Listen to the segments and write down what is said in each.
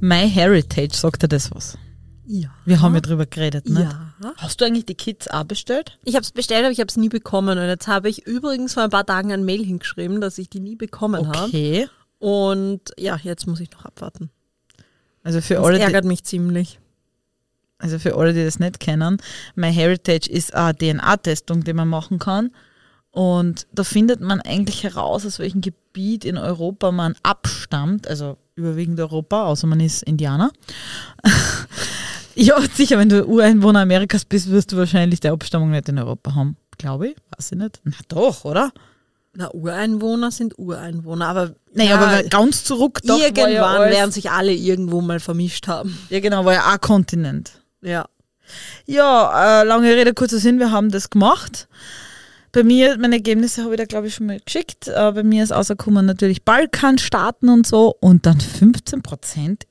My Heritage, sagt dir das was? Ja. Wir haben ja drüber geredet, ne? Ja. Hast du eigentlich die Kids auch bestellt? Ich habe es bestellt, aber ich habe es nie bekommen. Und jetzt habe ich übrigens vor ein paar Tagen ein Mail hingeschrieben, dass ich die nie bekommen habe. Okay. Und ja, jetzt muss ich noch abwarten. Also für Das alle, die, ärgert mich ziemlich. also für alle, die das nicht kennen, My Heritage ist eine DNA-Testung, die man machen kann. Und da findet man eigentlich heraus, aus welchem Gebiet in Europa man abstammt, also überwiegend Europa, außer man ist Indianer. ja, sicher, wenn du Ureinwohner Amerikas bist, wirst du wahrscheinlich die Abstammung nicht in Europa haben. Glaube ich, weiß ich nicht. Na doch, oder? Na, Ureinwohner sind Ureinwohner, aber Naja, ja, aber ganz zurück, doch, irgendwann ja werden sich alle irgendwo mal vermischt haben. Ja, genau, war ja auch ein Kontinent. Ja. Ja, äh, lange Rede, kurzer Sinn, wir haben das gemacht. Bei mir, meine Ergebnisse habe ich da, glaube ich, schon mal geschickt. Äh, bei mir ist rausgekommen natürlich Balkanstaaten und so und dann 15 Prozent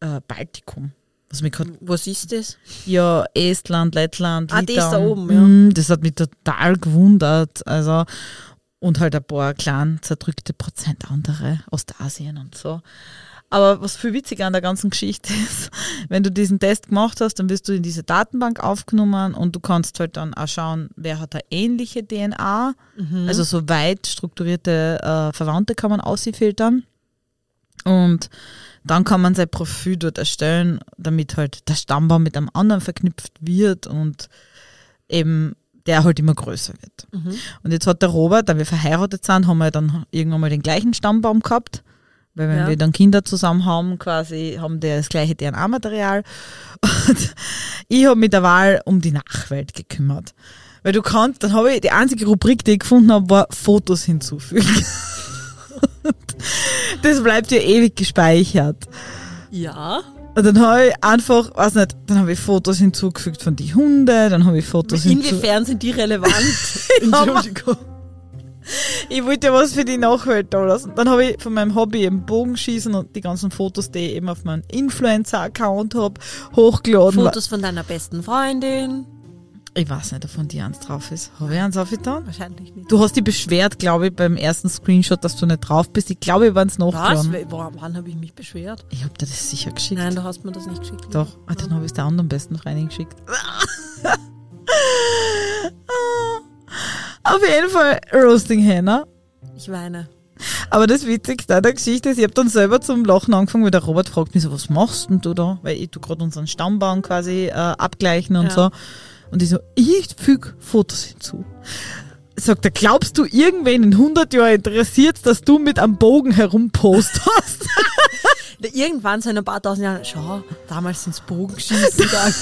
äh, Baltikum. Was mich grad, Was ist das? ja, Estland, Lettland, Ah, das Litauen. da oben, ja. Mm, Das hat mich total gewundert. Also, und halt ein paar klein zerdrückte Prozent andere, Ostasien und so. Aber was viel witziger an der ganzen Geschichte ist, wenn du diesen Test gemacht hast, dann wirst du in diese Datenbank aufgenommen und du kannst halt dann auch schauen, wer hat eine ähnliche DNA. Also so weit strukturierte äh, Verwandte kann man ausfiltern. Und dann kann man sein Profil dort erstellen, damit halt der Stammbaum mit einem anderen verknüpft wird und eben der halt immer größer wird. Und jetzt hat der Robert, da wir verheiratet sind, haben wir dann irgendwann mal den gleichen Stammbaum gehabt. Weil wenn Ja. wir dann Kinder zusammen haben, quasi haben die das gleiche DNA-Material. Und ich habe mich der Wahl um die Nachwelt gekümmert. Weil du kannst, dann habe ich die einzige Rubrik, die ich gefunden habe, war Fotos hinzufügen. Das bleibt ja ewig gespeichert. Ja. Und dann habe ich einfach, weiß nicht, dann habe ich Fotos hinzugefügt von die Hunde, dann habe ich Fotos hinzugefügt. Inwiefern sind die relevant? Entschuldigung. Ich wollte ja was für die Nachwelt da lassen. Dann habe ich von meinem Hobby eben Bogenschießen und die ganzen Fotos, die ich eben auf meinem Influencer-Account habe, hochgeladen. Fotos von deiner besten Freundin? Ich weiß nicht, ob von dir eins drauf ist. Habe ich eins aufgetan? Wahrscheinlich nicht. Du hast dich beschwert, glaube ich, beim ersten Screenshot, dass du nicht drauf bist. Ich glaube, wir waren es Was? nachgeladen. We- Wann, wann habe ich mich beschwert? Ich habe dir das sicher geschickt. Nein, du hast mir das nicht geschickt. Doch, ah, dann habe ich es der anderen besten Freundin geschickt. Auf jeden Fall Roasting Hannah. Ich weine. Aber das Witzigste an der Geschichte ist, ich habe dann selber zum Lachen angefangen, weil der Robert fragt mich so, was machst denn du da? Weil ich tu gerade unseren Stammbaum quasi äh, abgleichen und Ja. so. Und ich so, ich füge Fotos hinzu. Sagt er, glaubst du, irgendwen in 100 Jahren interessiert dass du mit am Bogen herumpost hast? Irgendwann so in ein paar tausend Jahren, schau, damals ins Bogenschießen gegangen.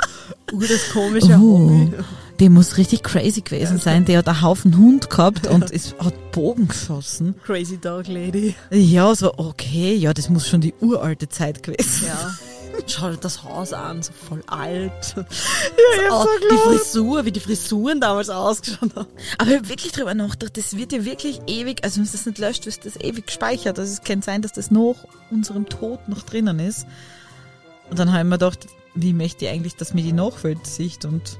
uh, das komische Oh, Hobby. Der muss richtig crazy gewesen sein. Der hat einen Haufen Hund gehabt und ist, hat Bogen geschossen. Crazy Dog Lady. Ja, so, okay, ja, das muss schon die uralte Zeit gewesen Ja. Schau dir das Haus an, so voll alt. Ja, ich Oh, so die. Frisur, wie die Frisuren damals ausgeschaut haben. Aber ich hab wirklich drüber nachgedacht, das wird ja wirklich ewig, also wenn du das nicht löscht, wird das ewig gespeichert. Also es kann sein, dass das nach unserem Tod noch drinnen ist. Und dann habe ich mir gedacht, wie möchte ich eigentlich, dass mir die Nachwelt sieht und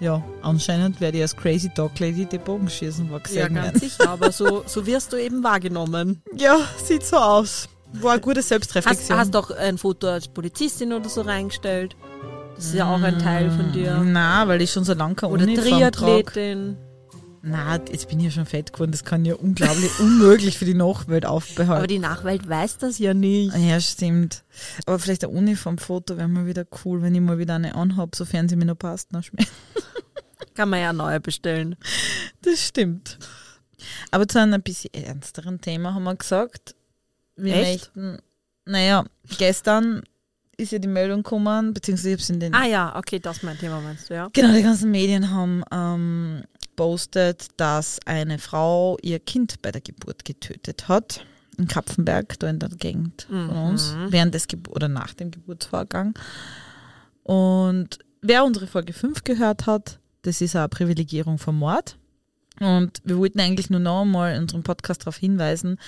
ja, anscheinend werde ich als Crazy Dog Lady die Bogenschießen war Ja, gesehen ganz werden. sicher, aber so, so wirst du eben wahrgenommen. Ja, sieht so aus. War eine gute Hast, Selbstreflexion. hast doch ein Foto als Polizistin oder so reingestellt. Das ist ja auch ein Teil von dir. Na, weil ich schon so lange keine Oder Uniform trage. Na, jetzt bin ich ja schon fett geworden. Das kann ja unglaublich unmöglich für die Nachwelt aufbehalten. Aber die Nachwelt weiß das ja nicht. Ja, stimmt. Aber vielleicht ein Uniformfoto wäre mal wieder cool, wenn ich mal wieder eine anhab, sofern sie mir noch passt. Noch schmeckt. Kann man ja neu bestellen. Das stimmt. Aber zu einem ein bisschen ernsteren Thema haben wir gesagt. Wir Echt? möchten, naja, gestern ist ja die Meldung gekommen, beziehungsweise ich habe es in den Ah ja, okay, das ist mein Thema, meinst du, ja? Genau, die ganzen Medien haben ähm, postet, dass eine Frau ihr Kind bei der Geburt getötet hat. in Kapfenberg, da in der Gegend von uns, während des Gebur oder nach dem Geburtsvorgang. Und wer unsere Folge 5 gehört hat, das ist eine Privilegierung vom Mord. Und wir wollten eigentlich nur noch einmal in unserem Podcast darauf hinweisen,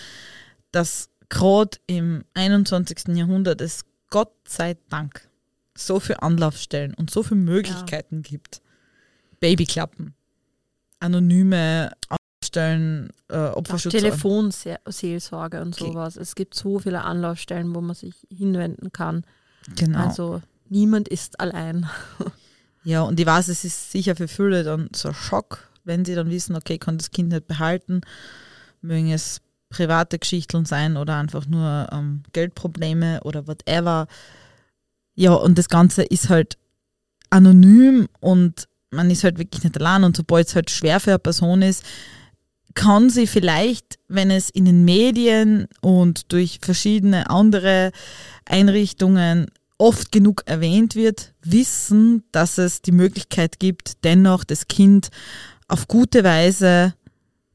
dass gerade im 21. Jahrhundert es Gott sei Dank so viele Anlaufstellen und so viele Möglichkeiten gibt. Babyklappen, anonyme Anlaufstellen, äh, Auch Opferschutz. Telefonseelsorge und Okay. sowas. Es gibt so viele Anlaufstellen, wo man sich hinwenden kann. Genau. Also niemand ist allein. Ja, und ich weiß, es ist sicher für viele dann so ein Schock, wenn sie dann wissen, okay, ich kann das Kind nicht behalten, mögen es private Geschichten sein oder einfach nur ähm, Geldprobleme oder whatever. Ja, und das Ganze ist halt anonym und man ist halt wirklich nicht allein und sobald es halt schwer für eine Person ist, kann sie vielleicht, wenn es in den Medien und durch verschiedene andere Einrichtungen oft genug erwähnt wird, wissen, dass es die Möglichkeit gibt, dennoch das Kind auf gute Weise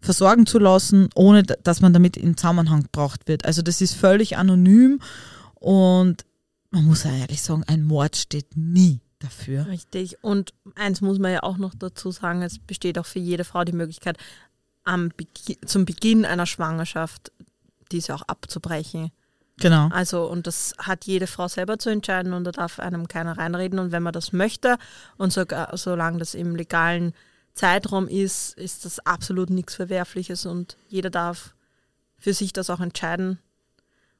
versorgen zu lassen, ohne dass man damit in Zusammenhang gebracht wird. Also das ist völlig anonym und man muss ja ehrlich sagen, ein Mord steht nie dafür. Richtig. Und eins muss man ja auch noch dazu sagen, es besteht auch für jede Frau die Möglichkeit, Begi zum Beginn einer Schwangerschaft diese auch abzubrechen. Genau. Also, und das hat jede Frau selber zu entscheiden und da darf einem keiner reinreden. Und wenn man das möchte und sogar, solange das im legalen Zeitraum ist, ist das absolut nichts Verwerfliches und jeder darf für sich das auch entscheiden.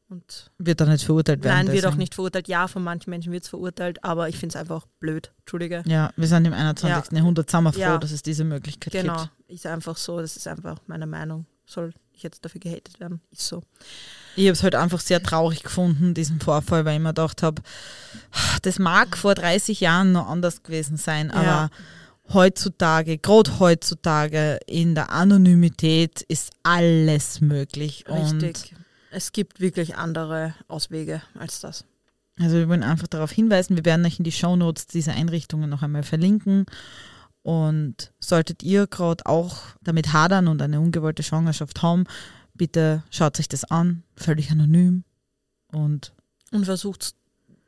Und Wird da nicht verurteilt werden. nein, wird auch deswegen. nicht verurteilt. Ja, von manchen Menschen wird es verurteilt, aber ich finde es einfach blöd. Entschuldige. Ja, wir sind im 21. Ja. Jahrhundert, sind wir froh, Ja. dass es diese Möglichkeit Genau, gibt. ist einfach so. Das ist einfach meine Meinung. Soll ich jetzt dafür gehatet werden? Ist so. Ich habe es halt einfach sehr traurig gefunden, diesen Vorfall, weil ich mir gedacht habe, das mag vor 30 Jahren noch anders gewesen sein, aber Ja. Heutzutage, gerade heutzutage in der Anonymität ist alles möglich. Richtig. Es gibt wirklich andere Auswege als das. Also wir wollen einfach darauf hinweisen, wir werden euch in die Shownotes diese Einrichtungen noch einmal verlinken. Und solltet ihr gerade auch damit hadern und eine ungewollte Schwangerschaft haben, bitte schaut euch das an, völlig anonym. Und Und versucht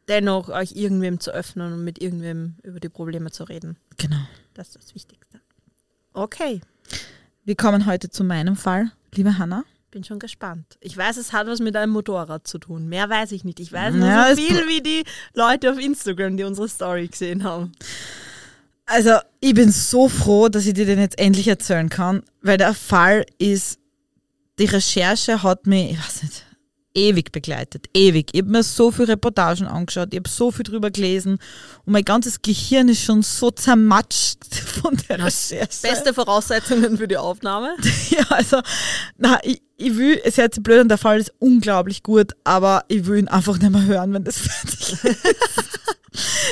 dennoch, euch irgendwem zu öffnen und mit irgendwem über die Probleme zu reden. genau. Das ist das Wichtigste. Okay, Wir kommen heute zu meinem Fall, liebe Hanna. bin schon gespannt. Ich weiß, es hat was mit einem Motorrad zu tun. Mehr weiß ich nicht. Ich weiß nur Ja, so viel wie die Leute auf Instagram, die unsere Story gesehen haben. Also, ich bin so froh, dass ich dir den jetzt endlich erzählen kann, weil der Fall ist, die Recherche hat mich, ich weiß nicht, ewig begleitet, ewig. Ich habe mir so viele Reportagen angeschaut, ich habe so viel drüber gelesen und mein ganzes Gehirn ist schon so zermatscht von der Recherche. Beste Voraussetzungen für die Aufnahme. Ja, also, na, ich, ich will, es hört sich blöd an, der Fall ist unglaublich gut, aber ich will ihn einfach nicht mehr hören, wenn das fertig ist.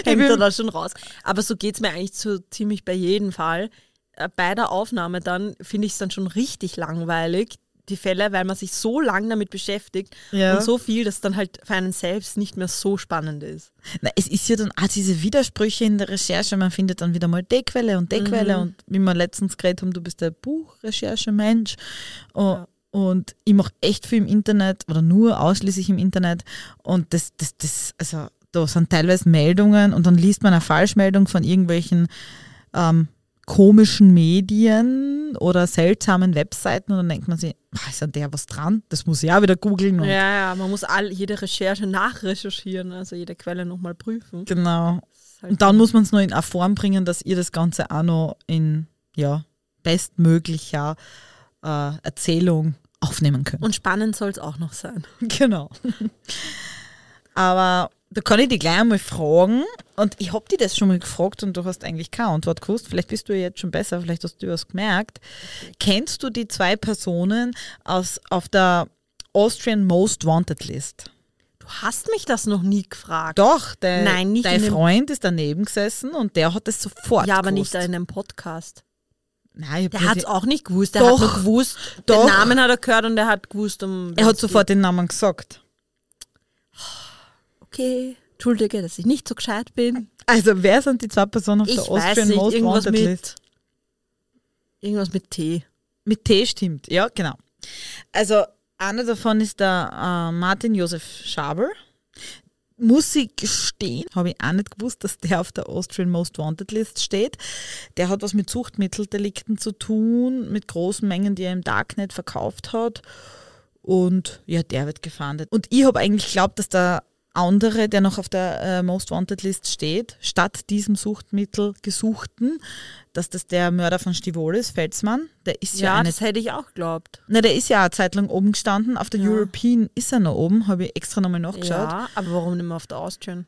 Ich hängt will- er da schon raus. Aber so geht es mir eigentlich so ziemlich bei jedem Fall. Äh, Bei der Aufnahme dann finde ich es dann schon richtig langweilig, die Fälle, weil man sich so lange damit beschäftigt Ja. und so viel, dass dann halt für einen selbst nicht mehr so spannend ist. Na, es ist ja dann auch diese Widersprüche in der Recherche. Man findet dann wieder mal die Quelle und die Mhm. Quelle. Und wie wir letztens geredet haben, du bist der Buchrecherchemensch. Und, Ja. und ich mache echt viel im Internet oder nur ausschließlich im Internet. Und das, das, das, also da sind teilweise Meldungen und dann liest man eine Falschmeldung von irgendwelchen ähm, komischen Medien oder seltsamen Webseiten und dann denkt man sich, ist an der was dran? Das muss ich auch wieder googeln. Ja, ja, man muss all, jede Recherche nachrecherchieren, also jede Quelle nochmal prüfen. Genau. Halt Und dann muss man es nur in eine Form bringen, dass ihr das Ganze auch noch in ja, bestmöglicher äh, Erzählung aufnehmen könnt. und spannend soll es auch noch sein. genau. Aber da kann ich dich gleich einmal fragen. Und ich habe dich das schon mal gefragt und du hast eigentlich keine Antwort gewusst. Vielleicht bist du ja jetzt schon besser, vielleicht hast du was gemerkt. Kennst du die zwei Personen aus, auf der Austrian Most Wanted List? Du hast mich das noch nie gefragt. Doch, der, Nein, nicht dein Freund ist daneben gesessen und der hat es sofort ja, aber nicht gewusst. in einem Podcast. Nein, ich Der hat es auch nicht gewusst. Der Doch. hat nur gewusst, Doch. den Namen hat er gehört und er hat gewusst, um. er hat sofort den Namen gesagt. Okay, entschuldige, dass ich nicht so gescheit bin. Also wer sind die zwei Personen auf Ich der Austrian nicht, Most irgendwas Wanted mit- List? Irgendwas mit T. Mit T stimmt, ja, genau. Also Einer davon ist der äh, Martin Josef Schaber. Muss ich gestehen, habe ich auch nicht gewusst, dass der auf der Austrian Most Wanted List steht. Der hat was mit Suchtmitteldelikten zu tun, mit großen Mengen, die er im Darknet verkauft hat. Und ja, der wird gefahndet. Und ich habe eigentlich geglaubt, dass der andere, der noch auf der äh, Most Wanted List steht, statt diesem Suchtmittel gesuchten, dass das der Mörder von Stivol ist, Felsmann. Der ist ja, Ja, eine, das hätte ich auch geglaubt. na, der ist ja eine Zeit lang oben gestanden. Auf der Ja. European ist er noch oben, habe ich extra nochmal nachgeschaut. Ja, aber warum nicht mehr auf der Austrian?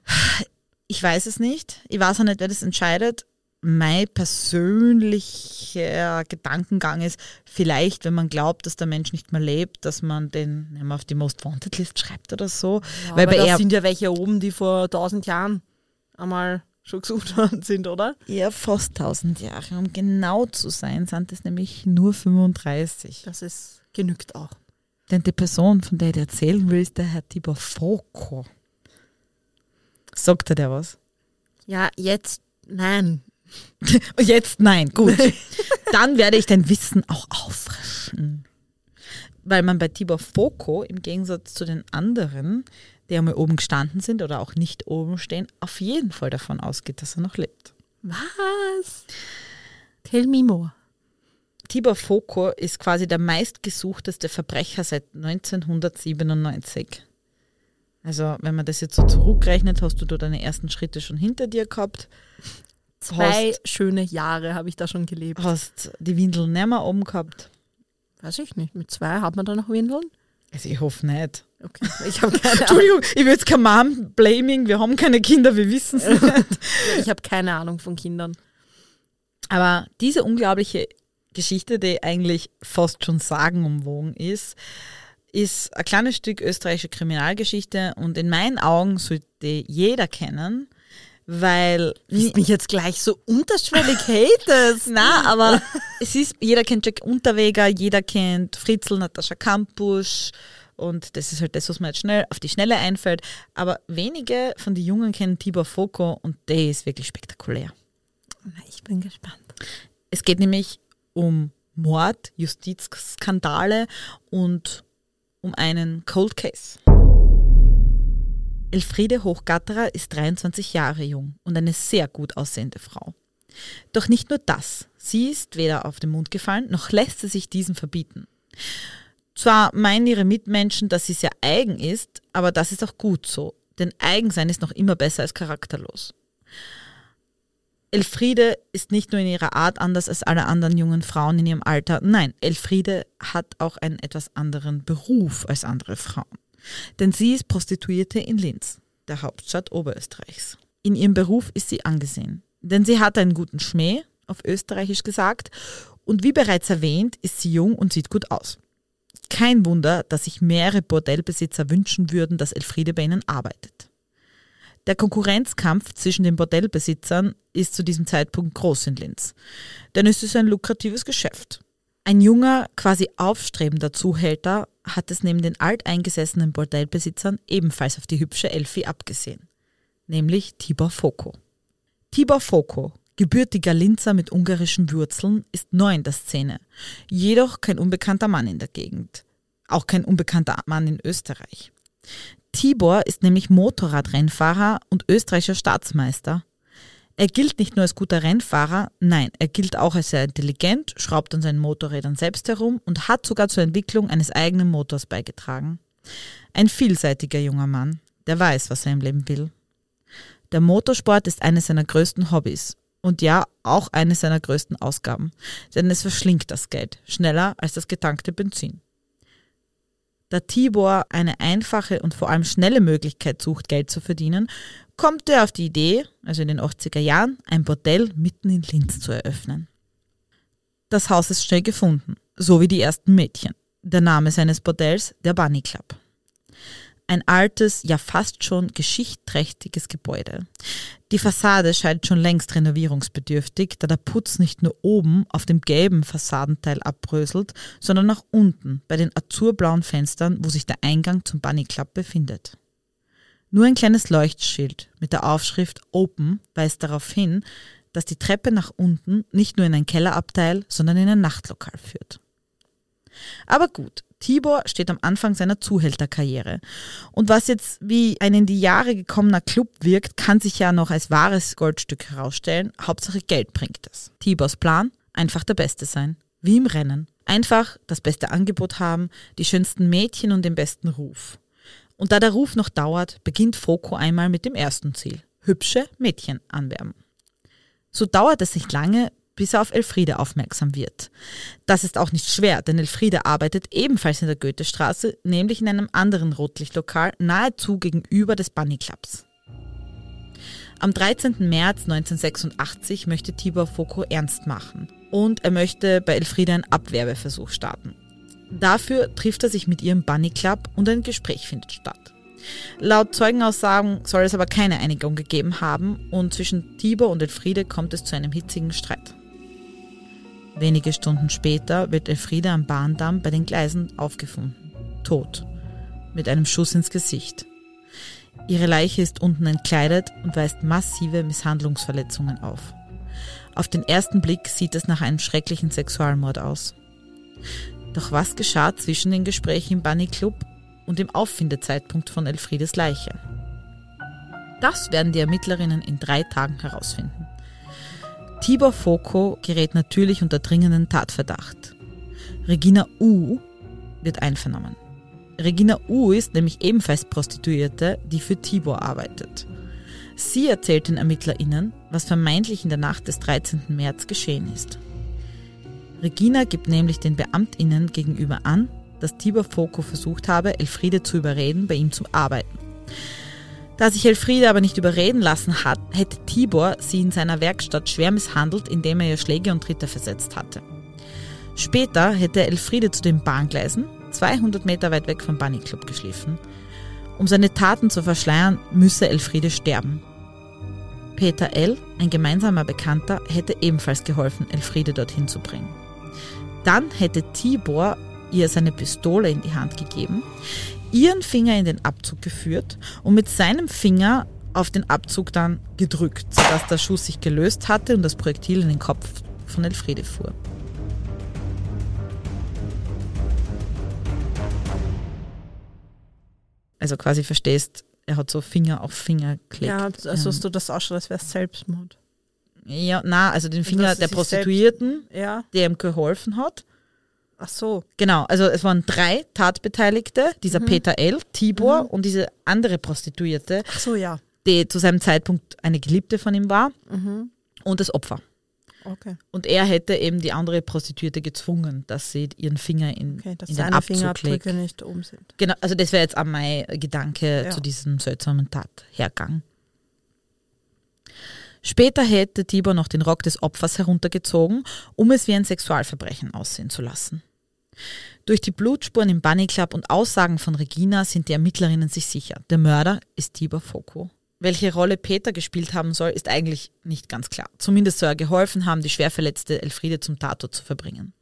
Ich weiß es nicht. Ich weiß auch nicht, wer das entscheidet. Mein persönlicher Gedankengang ist, vielleicht, wenn man glaubt, dass der Mensch nicht mehr lebt, dass man den nicht mehr auf die Most Wanted List schreibt oder so. Ja, Weil aber bei da sind ja welche oben, die vor tausend Jahren einmal schon gesucht worden sind, oder? eher fast 1000 Jahre. Um genau zu sein, sind es nämlich nur 35. Das ist genügt auch. Denn die Person, von der ich erzählen will, ist der Herr Tibor Foko. Sagt er der was? Ja, jetzt, nein. Und jetzt nein, gut. Dann werde ich dein Wissen auch auffrischen. Weil man bei Tibor Foko im Gegensatz zu den anderen, die einmal oben gestanden sind oder auch nicht oben stehen, auf jeden Fall davon ausgeht, dass er noch lebt. Was? Tell me more. Tibor Foko ist quasi der meistgesuchteste Verbrecher seit 1997. Also, wenn man das jetzt so zurückrechnet, hast du da deine ersten Schritte schon hinter dir gehabt. Zwei schöne Jahre habe ich da schon gelebt. Hast die Windeln nicht mehr oben gehabt. Weiß ich nicht. Mit zwei hat man da noch Windeln? Also, ich hoffe nicht. Okay. Ich habe keine Ahnung. Entschuldigung, ich will jetzt kein Mom-Blaming, wir haben keine Kinder, wir wissen es nicht. Ich habe keine Ahnung von Kindern. Aber diese unglaubliche Geschichte, die eigentlich fast schon sagenumwogen ist, ist ein kleines Stück österreichische Kriminalgeschichte und in meinen Augen sollte jeder kennen, weil Wie mich jetzt gleich so unterschwellig hatest. na, aber es ist, jeder kennt Jack Unterweger, jeder kennt Fritzl, Natascha Kampusch und das ist halt das, was mir jetzt schnell auf die Schnelle einfällt. Aber wenige von den Jungen kennen Tibor Foko und der ist wirklich spektakulär. Na, Ich bin gespannt. Es geht nämlich um Mord, Justizskandale und um einen Cold Case. Elfriede Hochgatterer ist 23 Jahre jung und eine sehr gut aussehende Frau. Doch nicht nur das. Sie ist weder auf den Mund gefallen, noch lässt sie sich diesen verbieten. Zwar meinen ihre Mitmenschen, dass sie sehr eigen ist, aber das ist auch gut so. Denn Eigensein ist noch immer besser als charakterlos. Elfriede ist nicht nur in ihrer Art anders als alle anderen jungen Frauen in ihrem Alter. Nein, Elfriede hat auch einen etwas anderen Beruf als andere Frauen. Denn sie ist Prostituierte in Linz, der Hauptstadt Oberösterreichs. In ihrem Beruf ist sie angesehen. Denn sie hat einen guten Schmäh, auf Österreichisch gesagt, und wie bereits erwähnt, ist sie jung und sieht gut aus. Kein Wunder, dass sich mehrere Bordellbesitzer wünschen würden, dass Elfriede bei ihnen arbeitet. Der Konkurrenzkampf zwischen den Bordellbesitzern ist zu diesem Zeitpunkt groß in Linz. Denn es ist ein lukratives Geschäft. Ein junger, quasi aufstrebender Zuhälter hat es neben den alteingesessenen Bordellbesitzern ebenfalls auf die hübsche Elfi abgesehen. Nämlich Tibor Foko. Tibor Foko, gebürtiger Linzer mit ungarischen Wurzeln, ist neu in der Szene. Jedoch kein unbekannter Mann in der Gegend. Auch kein unbekannter Mann in Österreich. Tibor ist nämlich Motorradrennfahrer und österreichischer Staatsmeister. Er gilt nicht nur als guter Rennfahrer, nein, er gilt auch als sehr intelligent, schraubt an seinen Motorrädern selbst herum und hat sogar zur Entwicklung eines eigenen Motors beigetragen. Ein vielseitiger junger Mann, der weiß, was er im Leben will. Der Motorsport ist eines seiner größten Hobbys und ja, auch eine seiner größten Ausgaben, denn es verschlingt das Geld schneller als das getankte Benzin. Da Tibor eine einfache und vor allem schnelle Möglichkeit sucht, Geld zu verdienen, kommt er auf die Idee, also in den 80er Jahren, ein Bordell mitten in Linz zu eröffnen. Das Haus ist schnell gefunden, so wie die ersten Mädchen. Der Name seines Bordells, der Bunny Club. Ein altes, ja fast schon geschichtträchtiges Gebäude. Die Fassade scheint schon längst renovierungsbedürftig, da der Putz nicht nur oben auf dem gelben Fassadenteil abbröselt, sondern auch unten bei den azurblauen Fenstern, wo sich der Eingang zum Bunny Club befindet. Nur ein kleines Leuchtschild mit der Aufschrift Open weist darauf hin, dass die Treppe nach unten nicht nur in ein Kellerabteil, sondern in ein Nachtlokal führt. Aber gut, Tibor steht am Anfang seiner Zuhälterkarriere. Und was jetzt wie ein in die Jahre gekommener Club wirkt, kann sich ja noch als wahres Goldstück herausstellen. Hauptsache Geld bringt es. Tibors Plan? Einfach der Beste sein. Wie im Rennen. Einfach das beste Angebot haben, die schönsten Mädchen und den besten Ruf. Und da der Ruf noch dauert, beginnt Foko einmal mit dem ersten Ziel. Hübsche Mädchen anwerben. So dauert es nicht lange, bis er auf Elfriede aufmerksam wird. Das ist auch nicht schwer, denn Elfriede arbeitet ebenfalls in der Goethestraße, nämlich in einem anderen Rotlichtlokal nahezu gegenüber des Bunny Clubs. Am 13. März 1986 möchte Tibor Foko ernst machen und er möchte bei Elfriede einen Abwerbeversuch starten. Dafür trifft er sich mit ihr im Bunny Club und ein Gespräch findet statt. Laut Zeugenaussagen soll es aber keine Einigung gegeben haben und zwischen Tibor und Elfriede kommt es zu einem hitzigen Streit. Wenige Stunden später wird Elfriede am Bahndamm bei den Gleisen aufgefunden, tot, mit einem Schuss ins Gesicht. Ihre Leiche ist unten entkleidet und weist massive Misshandlungsverletzungen auf. Auf den ersten Blick sieht es nach einem schrecklichen Sexualmord aus. Doch was geschah zwischen den Gesprächen im Bunny Club und dem Auffindezeitpunkt von Elfriedes Leiche? Das werden die Ermittlerinnen in drei Tagen herausfinden. Tibor Foko gerät natürlich unter dringenden Tatverdacht. Regina U wird einvernommen. Regina U ist nämlich ebenfalls Prostituierte, die für Tibor arbeitet. Sie erzählt den ErmittlerInnen, was vermeintlich in der Nacht des 13. März geschehen ist. Regina gibt nämlich den BeamtInnen gegenüber an, dass Tibor Foko versucht habe, Elfriede zu überreden, bei ihm zu arbeiten. Da sich Elfriede aber nicht überreden lassen hat, hätte Tibor sie in seiner Werkstatt schwer misshandelt, indem er ihr Schläge und Tritte versetzt hatte. Später hätte Elfriede zu den Bahngleisen, 200 Meter weit weg vom Bunny Club, geschliffen. Um seine Taten zu verschleiern, müsse Elfriede sterben. Peter L., ein gemeinsamer Bekannter, hätte ebenfalls geholfen, Elfriede dorthin zu bringen. Dann hätte Tibor ihr seine Pistole in die Hand gegeben, ihren Finger in den Abzug geführt und mit seinem Finger auf den Abzug dann gedrückt, sodass der Schuss sich gelöst hatte und das Projektil in den Kopf von Elfriede fuhr. Also quasi verstehst, er hat so Finger auf Finger geklebt. Ja, also hast du das auch schon, als wäre es Selbstmord. Ja, na, also den Finger dass der Prostituierten, Ja. der ihm geholfen hat. Ach so. Genau, also es waren drei Tatbeteiligte, dieser Peter L., Tibor und diese andere Prostituierte, Ach so, ja. die zu seinem Zeitpunkt eine Geliebte von ihm war und das Opfer. Okay. Und er hätte eben die andere Prostituierte gezwungen, dass sie ihren Finger in, Okay, dass in den Abzug Fingerabdrücke legt. nicht oben sind. Genau, also das wäre jetzt auch mein Gedanke Ja. zu diesem seltsamen Tathergang. Später hätte Tibor noch den Rock des Opfers heruntergezogen, um es wie ein Sexualverbrechen aussehen zu lassen. Durch die Blutspuren im Bunny Club und Aussagen von Regina sind die Ermittlerinnen sich sicher, der Mörder ist Tibor Foko. Welche Rolle Peter gespielt haben soll, ist eigentlich nicht ganz klar. Zumindest soll er geholfen haben, die schwer verletzte Elfriede zum Tatort zu verbringen.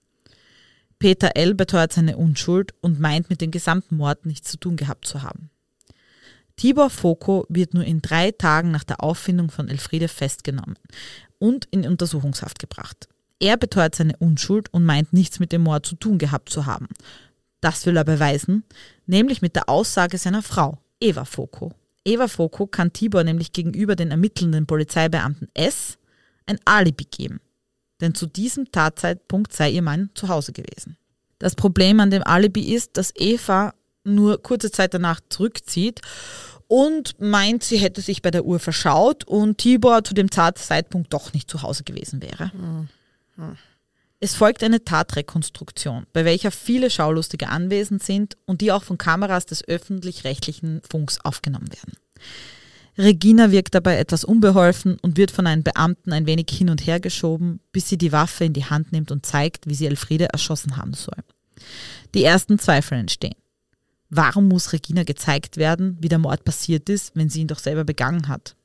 Peter L. beteuert seine Unschuld und meint mit dem gesamten Mord nichts zu tun gehabt zu haben. Tibor Foko wird nur in drei Tagen nach der Auffindung von Elfriede festgenommen und in Untersuchungshaft gebracht. Er beteuert seine Unschuld und meint nichts mit dem Mord zu tun gehabt zu haben. Das will er beweisen, nämlich mit der Aussage seiner Frau, Eva Foko. Eva Foko kann Tibor nämlich gegenüber den ermittelnden Polizeibeamten S ein Alibi geben. Denn zu diesem Tatzeitpunkt sei ihr Mann zu Hause gewesen. Das Problem an dem Alibi ist, dass Eva nur kurze Zeit danach zurückzieht und meint, sie hätte sich bei der Uhr verschaut und Tibor zu dem Tatzeitpunkt doch nicht zu Hause gewesen wäre. Es folgt eine Tatrekonstruktion, bei welcher viele Schaulustige anwesend sind und die auch von Kameras des öffentlich-rechtlichen Funks aufgenommen werden. Regina wirkt dabei etwas unbeholfen und wird von einem Beamten ein wenig hin und her geschoben, bis sie die Waffe in die Hand nimmt und zeigt, wie sie Elfriede erschossen haben soll. Die ersten Zweifel entstehen. Warum muss Regina gezeigt werden, wie der Mord passiert ist, wenn sie ihn doch selber begangen hat?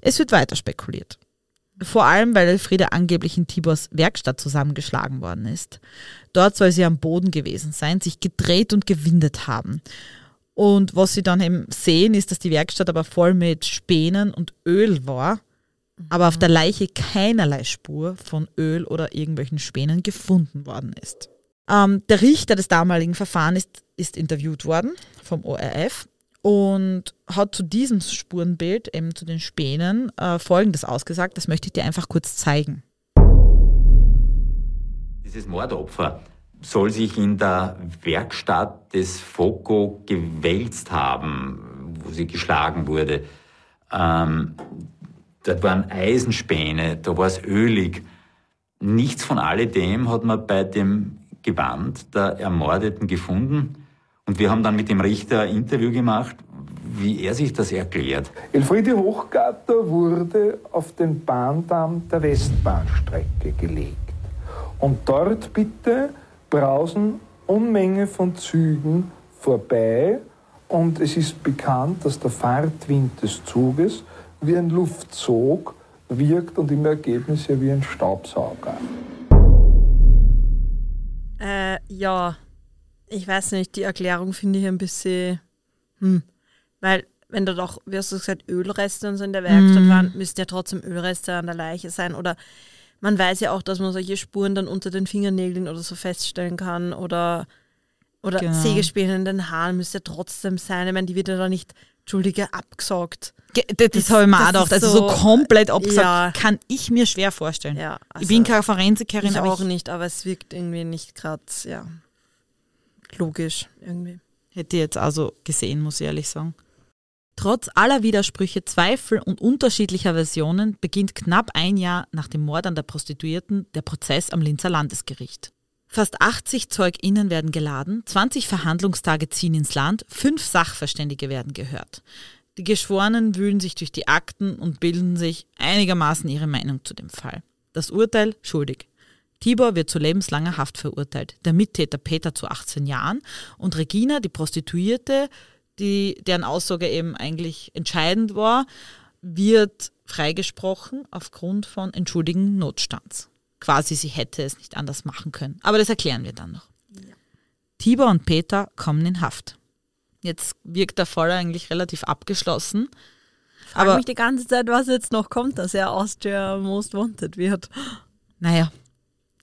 Es wird weiter spekuliert. Vor allem, weil Elfriede angeblich in Tibors Werkstatt zusammengeschlagen worden ist. Dort soll sie am Boden gewesen sein, sich gedreht und gewindet haben. Und was sie dann eben sehen, ist, dass die Werkstatt aber voll mit Spänen und Öl war, aber auf der Leiche keinerlei Spur von Öl oder irgendwelchen Spänen gefunden worden ist. Ähm, der Richter des damaligen Verfahrens ist, ist interviewt worden vom ORF und hat zu diesem Spurenbild, eben zu den Spänen, äh, Folgendes ausgesagt. Das möchte ich dir einfach kurz zeigen. Dieses Mordopfer soll sich in der Werkstatt des Foco gewälzt haben, wo sie geschlagen wurde. Ähm, dort waren Eisenspäne, da war es ölig. Nichts von alledem hat man bei dem Gewand der Ermordeten gefunden. Und wir haben dann mit dem Richter ein Interview gemacht, wie er sich das erklärt. Elfriede Hochgarter wurde auf den Bahndamm der Westbahnstrecke gelegt. Und dort bitte brausen Unmenge von Zügen vorbei und es ist bekannt, dass der Fahrtwind des Zuges wie ein Luftzug wirkt und im Ergebnis ja wie ein Staubsauger. Äh, ja, ich weiß nicht, die Erklärung finde ich ein bisschen, hm, weil wenn da doch, wie hast du gesagt, Ölreste und so in der Werkstatt mm. waren, müssten ja trotzdem Ölreste an der Leiche sein oder man weiß ja auch, dass man solche Spuren dann unter den Fingernägeln oder so feststellen kann oder, oder genau. Sägespäne in den Haaren müsste ja trotzdem sein. Ich meine, die wird ja da nicht, Entschuldige, abgesaugt. Das, das habe ich mir auch gedacht. Also so, so komplett abgesagt ja. kann ich mir schwer vorstellen. Ja, also ich bin keine Forensikerin. Ich auch ich nicht, aber es wirkt irgendwie nicht gerade, ja, logisch irgendwie. Hätte ich jetzt also gesehen, muss ich ehrlich sagen. Trotz aller Widersprüche, Zweifel und unterschiedlicher Versionen beginnt knapp ein Jahr nach dem Mord an der Prostituierten der Prozess am Linzer Landesgericht. Fast 80 ZeugInnen werden geladen, 20 Verhandlungstage ziehen ins Land, fünf Sachverständige werden gehört. Die Geschworenen wühlen sich durch die Akten und bilden sich einigermaßen ihre Meinung zu dem Fall. Das Urteil schuldig. Tibor wird zu lebenslanger Haft verurteilt, der Mittäter Peter zu 18 Jahren und Regina, die Prostituierte, die, deren Aussage eben eigentlich entscheidend war, wird freigesprochen aufgrund von entschuldigen Notstands. Quasi, sie hätte es nicht anders machen können. Aber das erklären wir dann noch. Ja. Tibor und Peter kommen in Haft. Jetzt wirkt der Fall eigentlich relativ abgeschlossen. Ich frage mich die ganze Zeit, was jetzt noch kommt, dass er Austria Most Wanted wird. Naja,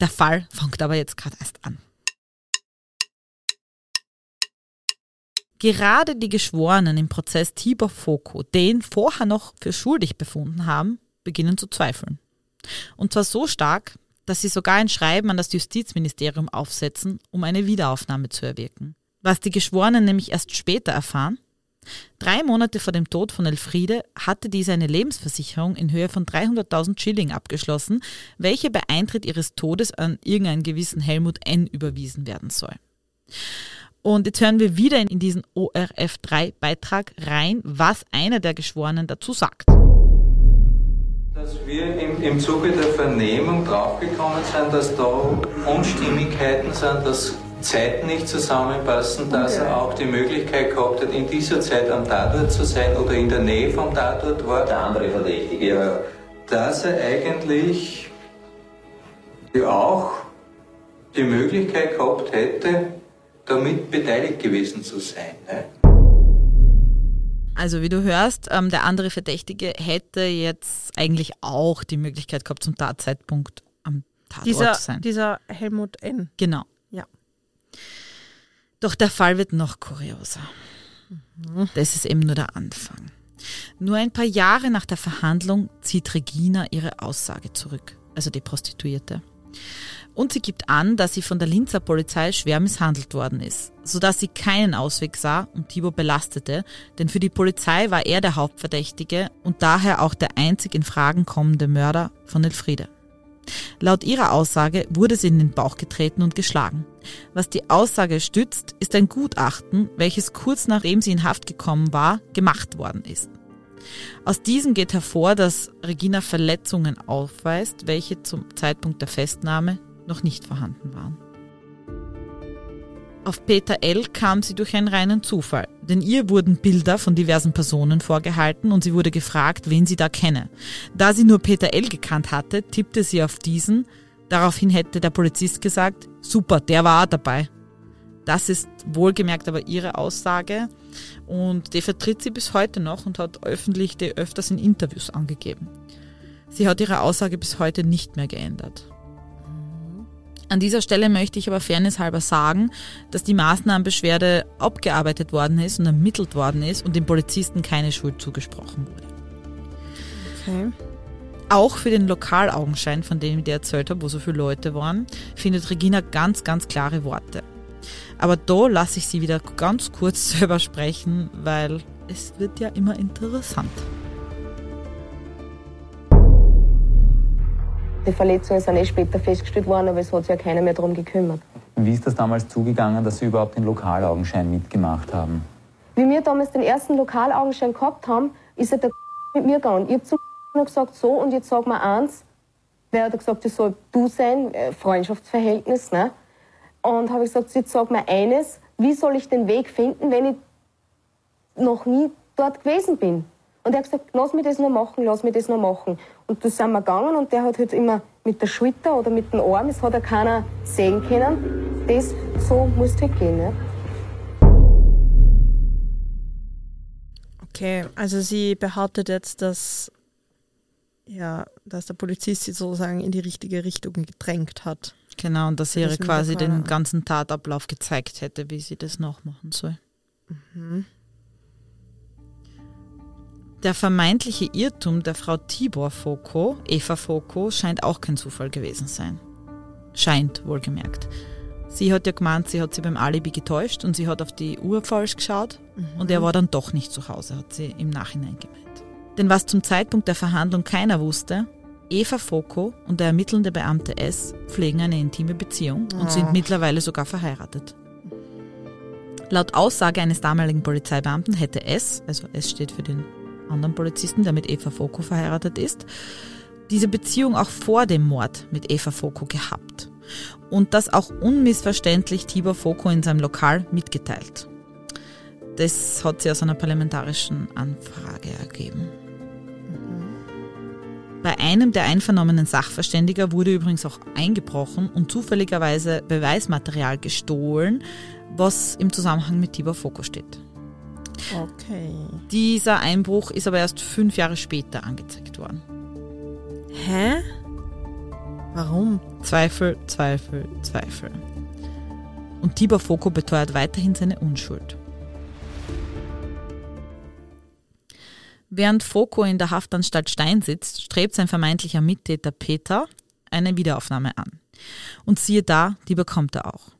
der Fall fängt aber jetzt gerade erst an. Gerade die Geschworenen im Prozess Tibor Foko, den vorher noch für schuldig befunden haben, beginnen zu zweifeln. Und zwar so stark, dass sie sogar ein Schreiben an das Justizministerium aufsetzen, um eine Wiederaufnahme zu erwirken. Was die Geschworenen nämlich erst später erfahren, Drei Monate vor dem Tod von Elfriede hatte diese eine Lebensversicherung in Höhe von 300.000 Schilling abgeschlossen, welche bei Eintritt ihres Todes an irgendeinen gewissen Helmut N. überwiesen werden soll. Und jetzt hören wir wieder in diesen ORF3-Beitrag rein, was einer der Geschworenen dazu sagt. Dass wir im, Zuge der Vernehmung draufgekommen sind, dass da Unstimmigkeiten sind, dass Zeiten nicht zusammenpassen, dass er auch die Möglichkeit gehabt hat, in dieser Zeit am Tatort zu sein oder in der Nähe vom Tatort war. Der andere Verdächtige. Ja, dass er eigentlich auch die Möglichkeit gehabt hätte, damit beteiligt gewesen zu sein. Ne? Also wie du hörst, ähm, der andere Verdächtige hätte jetzt eigentlich auch die Möglichkeit gehabt, zum Tatzeitpunkt am Tatort dieser, zu sein. Dieser Helmut N. Genau. Ja. Doch der Fall wird noch kurioser. Mhm. Das ist eben nur der Anfang. Nur ein paar Jahre nach der Verhandlung zieht Regina ihre Aussage zurück, also die Prostituierte. Und sie gibt an, dass sie von der Linzer Polizei schwer misshandelt worden ist, sodass sie keinen Ausweg sah und Thibaut belastete, denn für die Polizei war er der Hauptverdächtige und daher auch der einzig in Fragen kommende Mörder von Elfriede. Laut ihrer Aussage wurde sie in den Bauch getreten und geschlagen. Was die Aussage stützt, ist ein Gutachten, welches kurz nachdem sie in Haft gekommen war, gemacht worden ist. Aus diesem geht hervor, dass Regina Verletzungen aufweist, welche zum Zeitpunkt der Festnahme noch nicht vorhanden waren. Auf Peter L. kam sie durch einen reinen Zufall, denn ihr wurden Bilder von diversen Personen vorgehalten und sie wurde gefragt, wen sie da kenne. Da sie nur Peter L. gekannt hatte, tippte sie auf diesen, daraufhin hätte der Polizist gesagt, super, der war dabei. Das ist wohlgemerkt aber ihre Aussage und die vertritt sie bis heute noch und hat öffentlich die öfters in Interviews angegeben. Sie hat ihre Aussage bis heute nicht mehr geändert. An dieser Stelle möchte ich aber fairnesshalber sagen, dass die Maßnahmenbeschwerde abgearbeitet worden ist und ermittelt worden ist und dem Polizisten keine Schuld zugesprochen wurde. Okay. Auch für den Lokalaugenschein, von dem ich dir erzählt habe, wo so viele Leute waren, findet Regina ganz, ganz klare Worte. Aber da lasse ich sie wieder ganz kurz selber sprechen, weil es wird ja immer interessant. Die Verletzungen sind eh später festgestellt worden, aber es hat sich ja keiner mehr darum gekümmert. Wie ist das damals zugegangen, dass Sie überhaupt den Lokalaugenschein mitgemacht haben? Wie wir damals den ersten Lokalaugenschein gehabt haben, ist er der mit mir gegangen. Ich habe zu gesagt, so, und jetzt sag mal eins. Wer hat gesagt, das soll du sein, äh, Freundschaftsverhältnis, ne? Und habe gesagt, jetzt sag mal eines, wie soll ich den Weg finden, wenn ich noch nie dort gewesen bin? Und er hat gesagt, lass mich das noch machen, lass mich das noch machen. Und da sind wir gegangen und der hat halt immer mit der Schulter oder mit dem Arm, das hat ja keiner sehen können. Das, so muss halt gehen. Ne? Okay, also sie behauptet jetzt, dass, ja, dass der Polizist sie sozusagen in die richtige Richtung gedrängt hat. Genau, und dass sie ihr quasi den ganzen Tatablauf gezeigt hätte, wie sie das nachmachen soll. Der vermeintliche Irrtum der Frau Tibor Foko, Eva Foko, scheint auch kein Zufall gewesen sein. Scheint, wohlgemerkt. Sie hat ja gemeint, sie hat sie beim Alibi getäuscht und sie hat auf die Uhr falsch geschaut und er war dann doch nicht zu Hause, hat sie im Nachhinein gemeint. Denn was zum Zeitpunkt der Verhandlung keiner wusste, Eva Foko und der ermittelnde Beamte S pflegen eine intime Beziehung und sind mittlerweile sogar verheiratet. Laut Aussage eines damaligen Polizeibeamten hätte S, also S steht für den anderen Polizisten, der mit Eva Foko verheiratet ist, diese Beziehung auch vor dem Mord mit Eva Foko gehabt. Und das auch unmissverständlich Tibor Foko in seinem Lokal mitgeteilt. Das hat sie aus einer parlamentarischen Anfrage ergeben. Bei einem der einvernommenen Sachverständiger wurde übrigens auch eingebrochen und zufälligerweise Beweismaterial gestohlen, was im Zusammenhang mit Tibor Foko steht. Okay. Dieser Einbruch ist aber erst fünf Jahre später angezeigt worden. Hä? Warum? Zweifel, Zweifel, Zweifel. Und Tibor Foko beteuert weiterhin seine Unschuld. Während Foko in der Haftanstalt Stein sitzt, strebt sein vermeintlicher Mittäter Peter eine Wiederaufnahme an. Und siehe da, die bekommt er auch.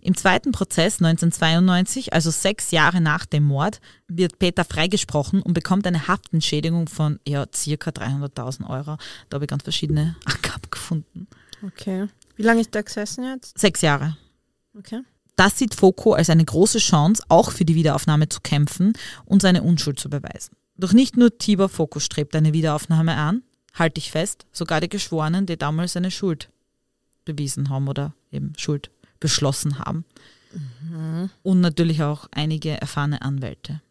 Im zweiten Prozess 1992, also sechs Jahre nach dem Mord, wird Peter freigesprochen und bekommt eine Haftentschädigung von ja, circa 300.000 Euro. Da habe ich ganz verschiedene Angaben gefunden. Okay. Wie lange ist der gesessen jetzt? Sechs Jahre. Okay. Das sieht Foko als eine große Chance, auch für die Wiederaufnahme zu kämpfen und seine Unschuld zu beweisen. Doch nicht nur Tibor Foko strebt eine Wiederaufnahme an, halte ich fest, sogar die Geschworenen, die damals seine Schuld bewiesen haben oder eben Schuld beschlossen haben. Und natürlich auch einige erfahrene Anwälte.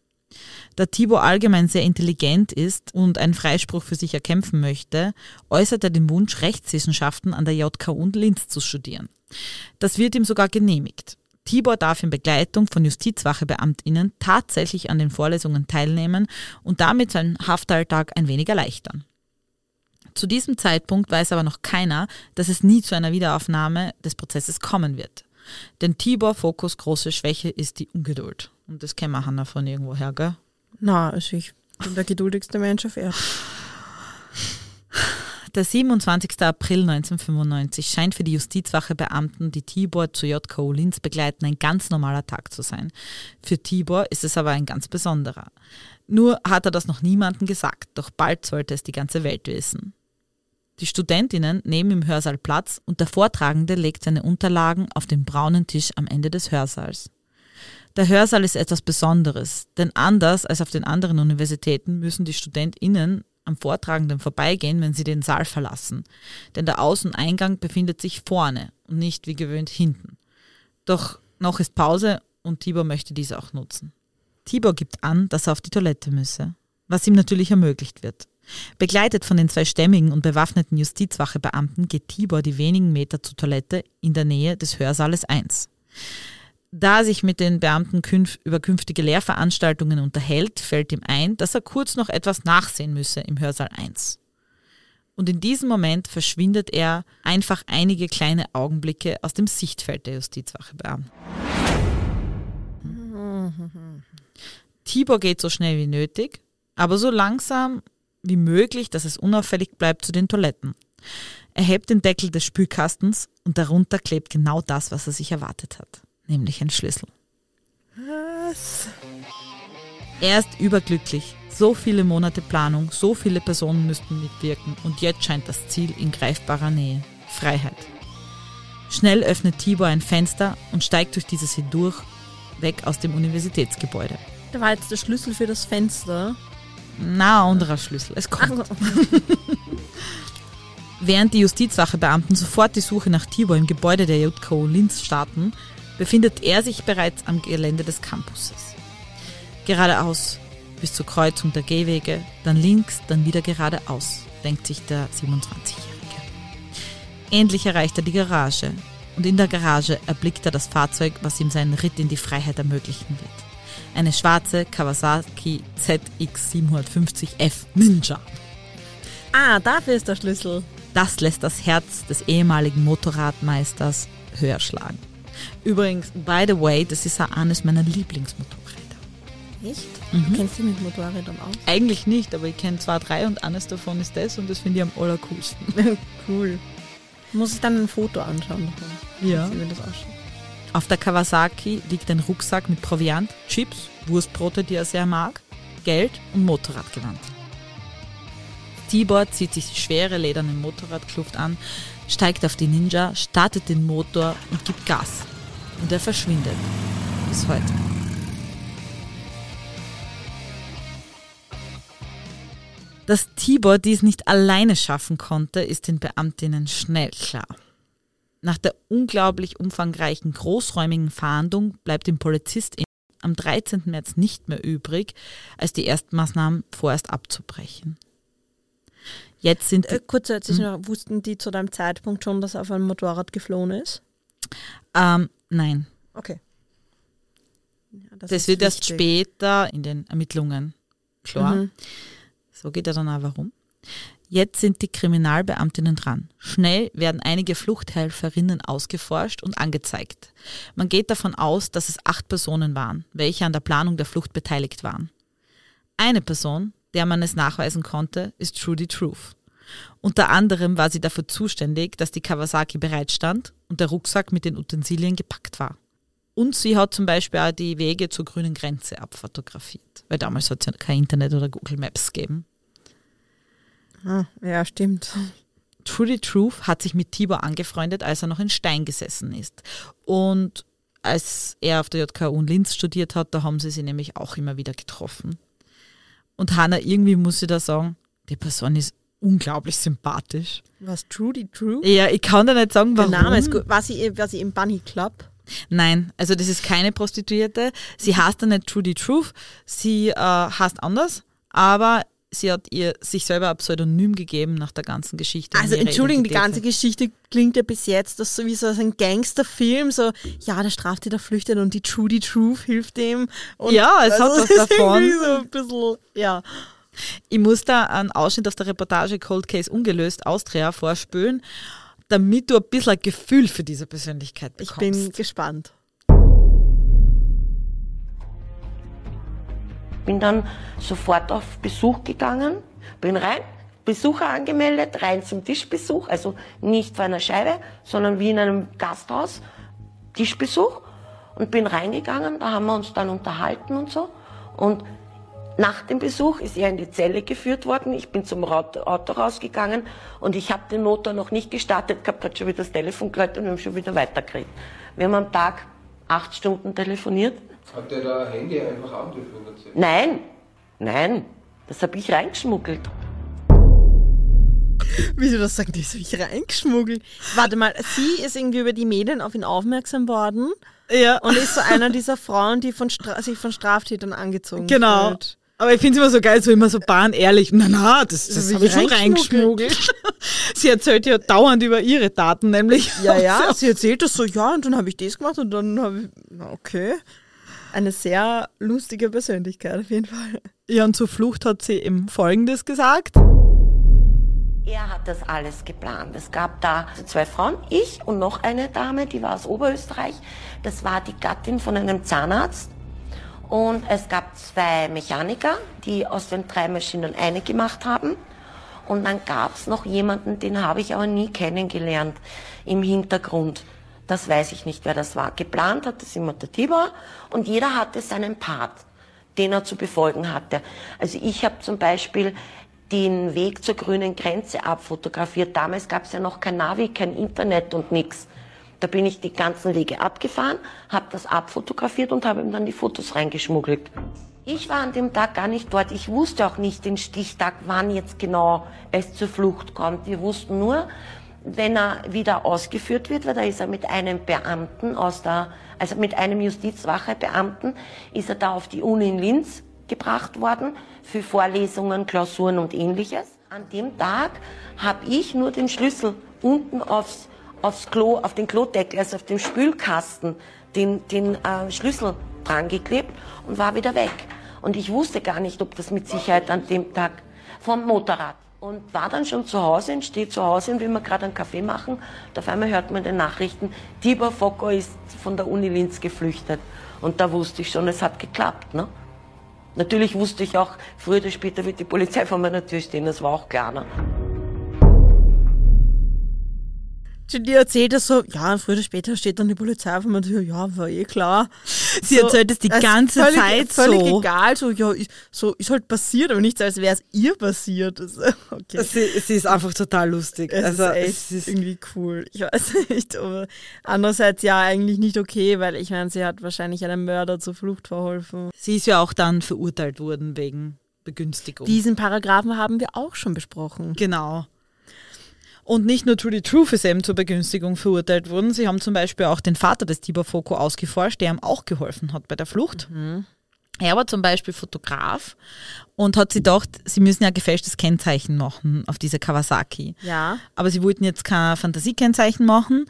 Da Tibor allgemein sehr intelligent ist und einen Freispruch für sich erkämpfen möchte, äußert er den Wunsch, Rechtswissenschaften an der JKU und Linz zu studieren. Das wird ihm sogar genehmigt. Tibor darf in Begleitung von JustizwachebeamtInnen tatsächlich an den Vorlesungen teilnehmen und damit seinen Haftalltag ein wenig erleichtern. Zu diesem Zeitpunkt weiß aber noch keiner, dass es nie zu einer Wiederaufnahme des Prozesses kommen wird. Denn Tibor Fokus große Schwäche ist die Ungeduld. Und das kennen wir Hanna von irgendwoher, gell? Na, also ich bin der geduldigste Mensch auf Erden. Der 27. April 1995 scheint für die Justizwachebeamten, die Tibor zu JKU Linz begleiten, ein ganz normaler Tag zu sein. Für Tibor ist es aber ein ganz besonderer. Nur hat er das noch niemandem gesagt, doch bald sollte es die ganze Welt wissen. Die Studentinnen nehmen im Hörsaal Platz und der Vortragende legt seine Unterlagen auf den braunen Tisch am Ende des Hörsaals. Der Hörsaal ist etwas Besonderes, denn anders als auf den anderen Universitäten müssen die StudentInnen am Vortragenden vorbeigehen, wenn sie den Saal verlassen. Denn der Außeneingang befindet sich vorne und nicht wie gewöhnt hinten. Doch noch ist Pause und Tibor möchte diese auch nutzen. Tibor gibt an, dass er auf die Toilette müsse, was ihm natürlich ermöglicht wird. Begleitet von den zwei stämmigen und bewaffneten Justizwachebeamten geht Tibor die wenigen Meter zur Toilette in der Nähe des Hörsaales 1. Da er sich mit den Beamten über künftige Lehrveranstaltungen unterhält, fällt ihm ein, dass er kurz noch etwas nachsehen müsse im Hörsaal 1. Und in diesem Moment verschwindet er einfach einige kleine Augenblicke aus dem Sichtfeld der Justizwachebeamten. Tibor geht so schnell wie nötig, aber so langsam wie möglich, dass es unauffällig bleibt zu den Toiletten. Er hebt den Deckel des Spülkastens und darunter klebt genau das, was er sich erwartet hat, nämlich ein Schlüssel. Was? Er ist überglücklich. So viele Monate Planung, so viele Personen müssten mitwirken und jetzt scheint das Ziel in greifbarer Nähe. Freiheit. Schnell öffnet Tibor ein Fenster und steigt durch dieses hindurch weg aus dem Universitätsgebäude. Da war jetzt der Schlüssel für das Fenster. Na, anderer Schlüssel. Es kommt. Ach, Während die Justizwachebeamten sofort die Suche nach Tibor im Gebäude der JKO Linz starten, befindet er sich bereits am Gelände des Campuses. Geradeaus bis zur Kreuzung der Gehwege, dann links, dann wieder geradeaus, denkt sich der 27-Jährige. Endlich erreicht er die Garage und in der Garage erblickt er das Fahrzeug, was ihm seinen Ritt in die Freiheit ermöglichen wird. Eine schwarze Kawasaki ZX750F Ninja. ah, dafür ist der Schlüssel. Das lässt das Herz des ehemaligen Motorradmeisters höher schlagen. Übrigens, by the way, das ist auch eines meiner Lieblingsmotorräder. Echt? Mhm. Du kennst dich mit Motorrädern aus? Eigentlich nicht, aber ich kenne zwei, drei und eines davon ist das und das finde ich am allercoolsten. cool. Muss ich dann ein Foto anschauen davon? Ja. Ausschaut. Auf der Kawasaki liegt ein Rucksack mit Proviant, Chips, Wurstbrote, die er sehr mag, Geld und Motorradgewand. Tibor zieht sich die schwere lederne Motorradkluft an, steigt auf die Ninja, startet den Motor und gibt Gas. Und er verschwindet. Bis heute. Dass Tibor dies nicht alleine schaffen konnte, ist den Beamtinnen schnell klar. Nach der unglaublich umfangreichen großräumigen Fahndung bleibt dem Polizist am 13. März nicht mehr übrig, als die ersten Maßnahmen vorerst abzubrechen. Jetzt sind die, Äh, kurze Zwischenfrage. Wussten die zu deinem Zeitpunkt schon, dass er auf einem Motorrad geflohen ist? ähm, nein, Okay. Ja, das, ist wird erst wichtig. später in den Ermittlungen klar. Mhm. So geht er dann auch warum. Jetzt sind die Kriminalbeamtinnen dran. Schnell werden einige Fluchthelferinnen ausgeforscht und angezeigt. Man geht davon aus, dass es acht Personen waren, welche an der Planung der Flucht beteiligt waren. Eine Person, der man es nachweisen konnte, ist Trudy Truth. Unter anderem war sie dafür zuständig, dass die Kawasaki bereitstand und der Rucksack mit den Utensilien gepackt war. Und sie hat zum Beispiel auch die Wege zur grünen Grenze abfotografiert, weil damals hat es ja kein Internet oder Google Maps gegeben. Ah, ja, stimmt. Trudy Truth hat sich mit Tibor angefreundet, als er noch in Stein gesessen ist. Und als er auf der JKU in Linz studiert hat, da haben sie sich nämlich auch immer wieder getroffen. Und Hannah, irgendwie muss ich da sagen, die Person ist unglaublich sympathisch. Was, Trudy True? Ja, ich kann da nicht sagen, Der warum. Name ist gut. War sie, war sie im Bunny Club? Nein, also das ist keine Prostituierte. Sie heißt dann nicht Trudy Truth, sie äh, heißt anders, aber sie hat ihr sich selber ein Pseudonym gegeben nach der ganzen Geschichte. Also ihre Entschuldigung, die ganze Geschichte klingt ja bis jetzt das sowieso als ein Gangsterfilm, so ja, der Straftäter flüchtet und die Trudy Truth hilft ihm. Ja, es hat also, was davon. So ein bisschen, ja. Ich muss da einen Ausschnitt aus der Reportage Cold Case ungelöst Austria vorspülen, damit du ein bisschen ein Gefühl für diese Persönlichkeit Ich bekommst. bin gespannt. Bin dann sofort auf Besuch gegangen, bin rein, Besucher angemeldet, rein zum Tischbesuch, also nicht vor einer Scheibe, sondern wie in einem Gasthaus, Tischbesuch und bin reingegangen, da haben wir uns dann unterhalten und so und nach dem Besuch ist er in die Zelle geführt worden. Ich bin zum Auto rausgegangen und ich habe den Motor noch nicht gestartet gehabt, hat schon wieder das Telefon geläutet und wir haben schon wieder weitergeredet. Wir haben am Tag acht Stunden telefoniert. Hat der da Handy einfach angerufen? Nein, nein, das habe ich reingeschmuggelt. Wie du das sagst, die ist ich reingeschmuggelt. Warte mal, sie ist irgendwie über die Medien auf ihn aufmerksam worden Ja, und ist so einer dieser Frauen, die von Stra sich von Straftätern angezogen genau. fühlt. Aber ich finde es immer so geil, so immer so bahnehrlich. Na, na, das, das hab habe ich ich schon reingeschmuggelt. Sie erzählt ja dauernd über ihre Daten, nämlich. Ja, ja, sie erzählt das so, ja, und dann habe ich das gemacht und dann habe ich, na okay. Eine sehr lustige Persönlichkeit auf jeden Fall. Ja, und zur Flucht hat sie eben Folgendes gesagt. Er hat das alles geplant. Es gab da zwei Frauen, ich und noch eine Dame, die war aus Oberösterreich. Das war die Gattin von einem Zahnarzt. Und es gab zwei Mechaniker, die aus den drei Maschinen eine gemacht haben. Und dann gab es noch jemanden, den habe ich aber nie kennengelernt im Hintergrund. Das weiß ich nicht, wer das war. Geplant hat das immer der Tibor und jeder hatte seinen Part, den er zu befolgen hatte. Also ich habe zum Beispiel den Weg zur grünen Grenze abfotografiert. Damals gab es ja noch kein Navi, kein Internet und nichts. Da bin ich die ganzen Wege abgefahren, habe das abfotografiert und habe ihm dann die Fotos reingeschmuggelt. Ich war an dem Tag gar nicht dort. Ich wusste auch nicht den Stichtag, wann jetzt genau es zur Flucht kommt. Wir wussten nur, wenn er wieder ausgeführt wird, weil da ist er mit einem Beamten aus der, also mit einem Justizwachebeamten, ist er da auf die Uni in Linz gebracht worden für Vorlesungen, Klausuren und ähnliches. An dem Tag habe ich nur den Schlüssel unten aufs, aufs Klo, auf den Klodeckel, also auf dem Spülkasten, den, den äh, Schlüssel dran geklebt und war wieder weg. Und ich wusste gar nicht, ob das mit Sicherheit an dem Tag vom Motorrad. Und war dann schon zu Hause und stehe zu Hause und will mir gerade einen Kaffee machen. Und auf einmal hört man den Nachrichten, Tibor Focko ist von der Uni Linz geflüchtet. Und da wusste ich schon, es hat geklappt. Ne? Natürlich wusste ich auch, früher oder später wird die Polizei vor meiner Tür stehen, das war auch klar. Ne? Die erzählt das so, ja, früher oder später steht dann die Polizei vor meiner Tür, ja, war eh klar. Sie erzählt es die ganze völlig, Zeit völlig so. egal, so, ja, ist, so ist halt passiert, aber nicht so, als wäre es ihr passiert. Also, okay. Sie, sie ist einfach total lustig. Es also, ist echt es ist irgendwie cool. Ich weiß nicht, aber andererseits ja eigentlich nicht okay, weil ich meine, sie hat wahrscheinlich einem Mörder zur Flucht verholfen. sie ist ja auch dann verurteilt worden wegen Begünstigung. Diesen Paragraphen haben wir auch schon besprochen. Genau. Und nicht nur Trudy Truth ist eben zur Begünstigung verurteilt worden. Sie haben zum Beispiel auch den Vater des Tibor Foko ausgeforscht, der ihm auch geholfen hat bei der Flucht. Er war zum Beispiel Fotograf und hat sich gedacht, sie müssen ja gefälschtes Kennzeichen machen auf diese Kawasaki. Ja. Aber sie wollten jetzt kein Fantasiekennzeichen machen.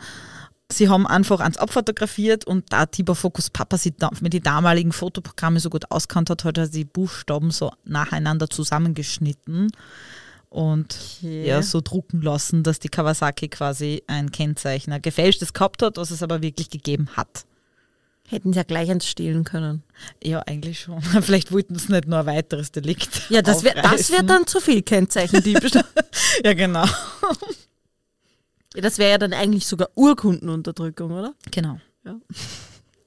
Sie haben einfach eins abfotografiert und da Tibor Fokus Papa sich mit den damaligen Fotoprogrammen so gut auskannt hat, hat er die Buchstaben so nacheinander zusammengeschnitten und Okay. ja, so drucken lassen, dass die Kawasaki quasi ein Kennzeichen, ein gefälschtes gehabt hat, was es aber wirklich gegeben hat. Hätten sie ja gleich eins stehlen können. Ja, eigentlich schon. Vielleicht wollten sie nicht nur ein weiteres Delikt. Ja, das wäre wär dann zu viel Kennzeichendiebstahl. Ja, genau. Ja, das wäre ja dann eigentlich sogar Urkundenunterdrückung, oder? Genau. Ja.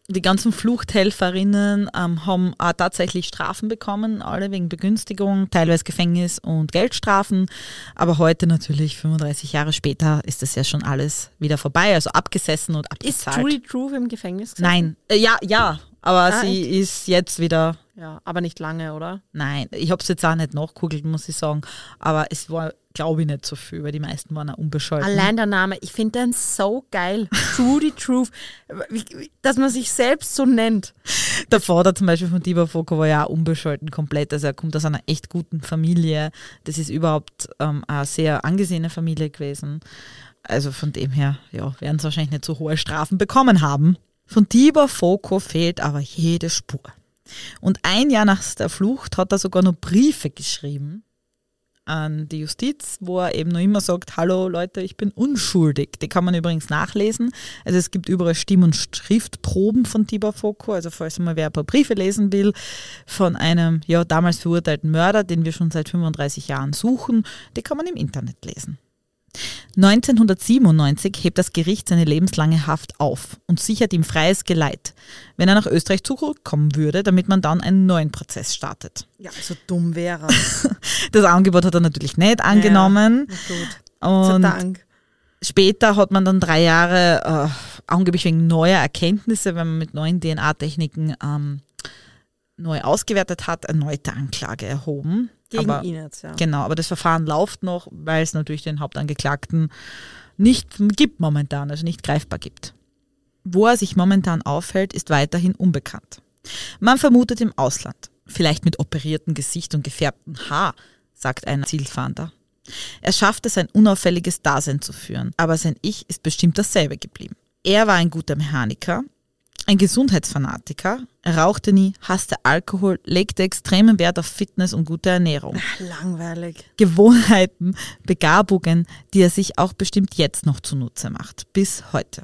Die ganzen Fluchthelferinnen ähm, haben auch tatsächlich Strafen bekommen, alle wegen Begünstigung, teilweise Gefängnis und Geldstrafen. Aber heute natürlich, 35 Jahre später, ist das ja schon alles wieder vorbei, also abgesessen und Ist abgezahlt. Trudy Truth im Gefängnis? gesessen? Nein, äh, ja, ja, aber Ah, sie ist jetzt wieder, Ja, aber nicht lange, oder? nein, ich habe es jetzt auch nicht nachgegoogelt, muss ich sagen, aber es war, glaube ich, nicht so viel, weil die meisten waren auch unbescholten. Allein der Name, ich finde den so geil. Trudy Truth. Dass man sich selbst so nennt. Der Vater zum Beispiel von Tibor Foko war ja auch unbescholten komplett. Also er kommt aus einer echt guten Familie. Das ist überhaupt ähm, eine sehr angesehene Familie gewesen. Also von dem her, ja, werden sie wahrscheinlich nicht so hohe Strafen bekommen haben. Von Tibor Foko fehlt aber jede Spur. Und ein Jahr nach der Flucht hat er sogar noch Briefe geschrieben an die Justiz, wo er eben noch immer sagt, hallo Leute, ich bin unschuldig. Die kann man übrigens nachlesen. Also es gibt überall Stimm- und Schriftproben von Tibor Foko. Also falls mal wer ein paar Briefe lesen will von einem ja damals verurteilten Mörder, den wir schon seit 35 Jahren suchen, die kann man im Internet lesen. 1997 hebt das Gericht seine lebenslange Haft auf und sichert ihm freies Geleit, wenn er nach Österreich zurückkommen würde, damit man dann einen neuen Prozess startet. Ja, so dumm wäre Das Angebot hat er natürlich nicht angenommen. Gut. Sei Und Dank. später hat man dann drei Jahre, äh, angeblich wegen neuer Erkenntnisse, wenn man mit neuen DNA-Techniken ähm, neu ausgewertet hat, erneute Anklage erhoben. Gegen aber, ihn jetzt, ja. Genau, aber das Verfahren läuft noch, weil es natürlich den Hauptangeklagten nicht gibt momentan, also nicht greifbar gibt. Wo er sich momentan aufhält, ist weiterhin unbekannt. Man vermutet im Ausland, vielleicht mit operiertem Gesicht und gefärbtem Haar, sagt ein Zielfahnder. Er schafft es, ein unauffälliges Dasein zu führen, aber sein Ich ist bestimmt dasselbe geblieben. Er war ein guter Mechaniker ein Gesundheitsfanatiker. Er rauchte nie, hasste Alkohol, legte extremen Wert auf Fitness und gute Ernährung. Langweilig. Gewohnheiten, Begabungen, die er sich auch bestimmt jetzt noch zunutze macht, bis heute.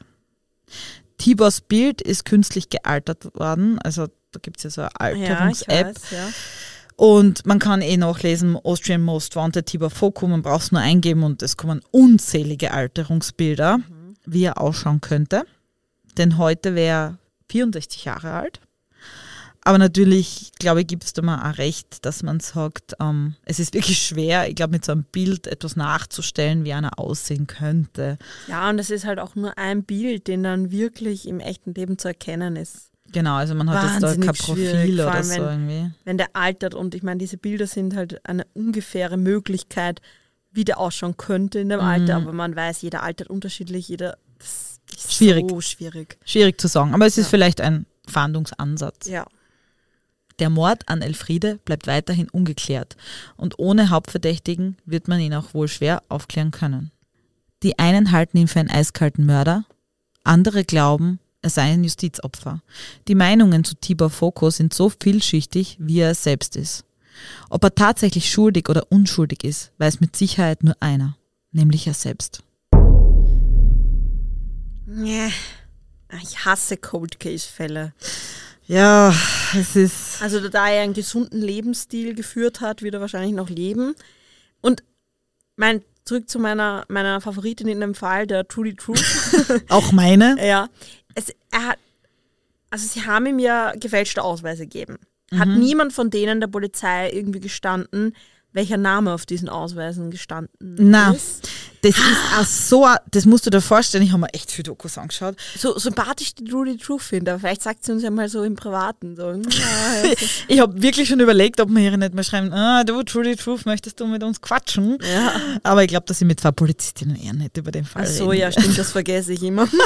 Tibors Bild ist künstlich gealtert worden, also da gibt es ja so eine Alterungs-App. ja. Und man kann eh nachlesen, Austrian Most Wanted Tibor Foko, man braucht es nur eingeben und es kommen unzählige Alterungsbilder, wie er ausschauen könnte. Denn heute wäre er 64 Jahre alt. Aber natürlich, glaube ich, gibt es da mal auch recht, dass man sagt, ähm, es ist wirklich schwer, ich glaube, mit so einem Bild etwas nachzustellen, wie einer aussehen könnte. Ja, und es ist halt auch nur ein Bild, den dann wirklich im echten Leben zu erkennen ist. Genau, also man hat jetzt da kein Profil oder so wenn- irgendwie. Wenn der altert und ich meine, diese Bilder sind halt eine ungefähre Möglichkeit, wie der ausschauen könnte in dem Mhm. Alter, aber man weiß, jeder altert unterschiedlich, jeder das Schwierig. so schwierig. Schwierig zu sagen, aber es ist vielleicht ein Fahndungsansatz. Ja. Der Mord an Elfriede bleibt weiterhin ungeklärt und ohne Hauptverdächtigen wird man ihn auch wohl schwer aufklären können. Die einen halten ihn für einen eiskalten Mörder, andere glauben, er sei ein Justizopfer. Die Meinungen zu Tibor Foko sind so vielschichtig, wie er selbst ist. Ob er tatsächlich schuldig oder unschuldig ist, weiß mit Sicherheit nur einer, nämlich er selbst. Nee. Ich hasse Cold Case Fälle. Ja, es ist. Also da er einen gesunden Lebensstil geführt hat, wird er wahrscheinlich noch leben. Und mein zurück zu meiner, meiner Favoritin in dem Fall, der Trudy Truth. Auch meine? ja. Es, er hat, also sie haben ihm ja gefälschte Ausweise gegeben. Hat Mhm. niemand von denen der Polizei irgendwie gestanden, welcher Name auf diesen Ausweisen gestanden Na, ist? das ist auch so, das musst du dir vorstellen, ich habe mir echt viel Dokus angeschaut. So sympathisch die Trudy Truth finde, aber vielleicht sagt sie uns ja mal so im Privaten. So, ja, Ich habe wirklich schon überlegt, ob wir hier nicht mehr schreiben, ah, du, Trudy Truth, möchtest du mit uns quatschen? Ja. Aber ich glaube, dass ich mit zwei Polizistinnen eher nicht über den Fall Ach so, reden ja, stimmt, das vergesse ich immer.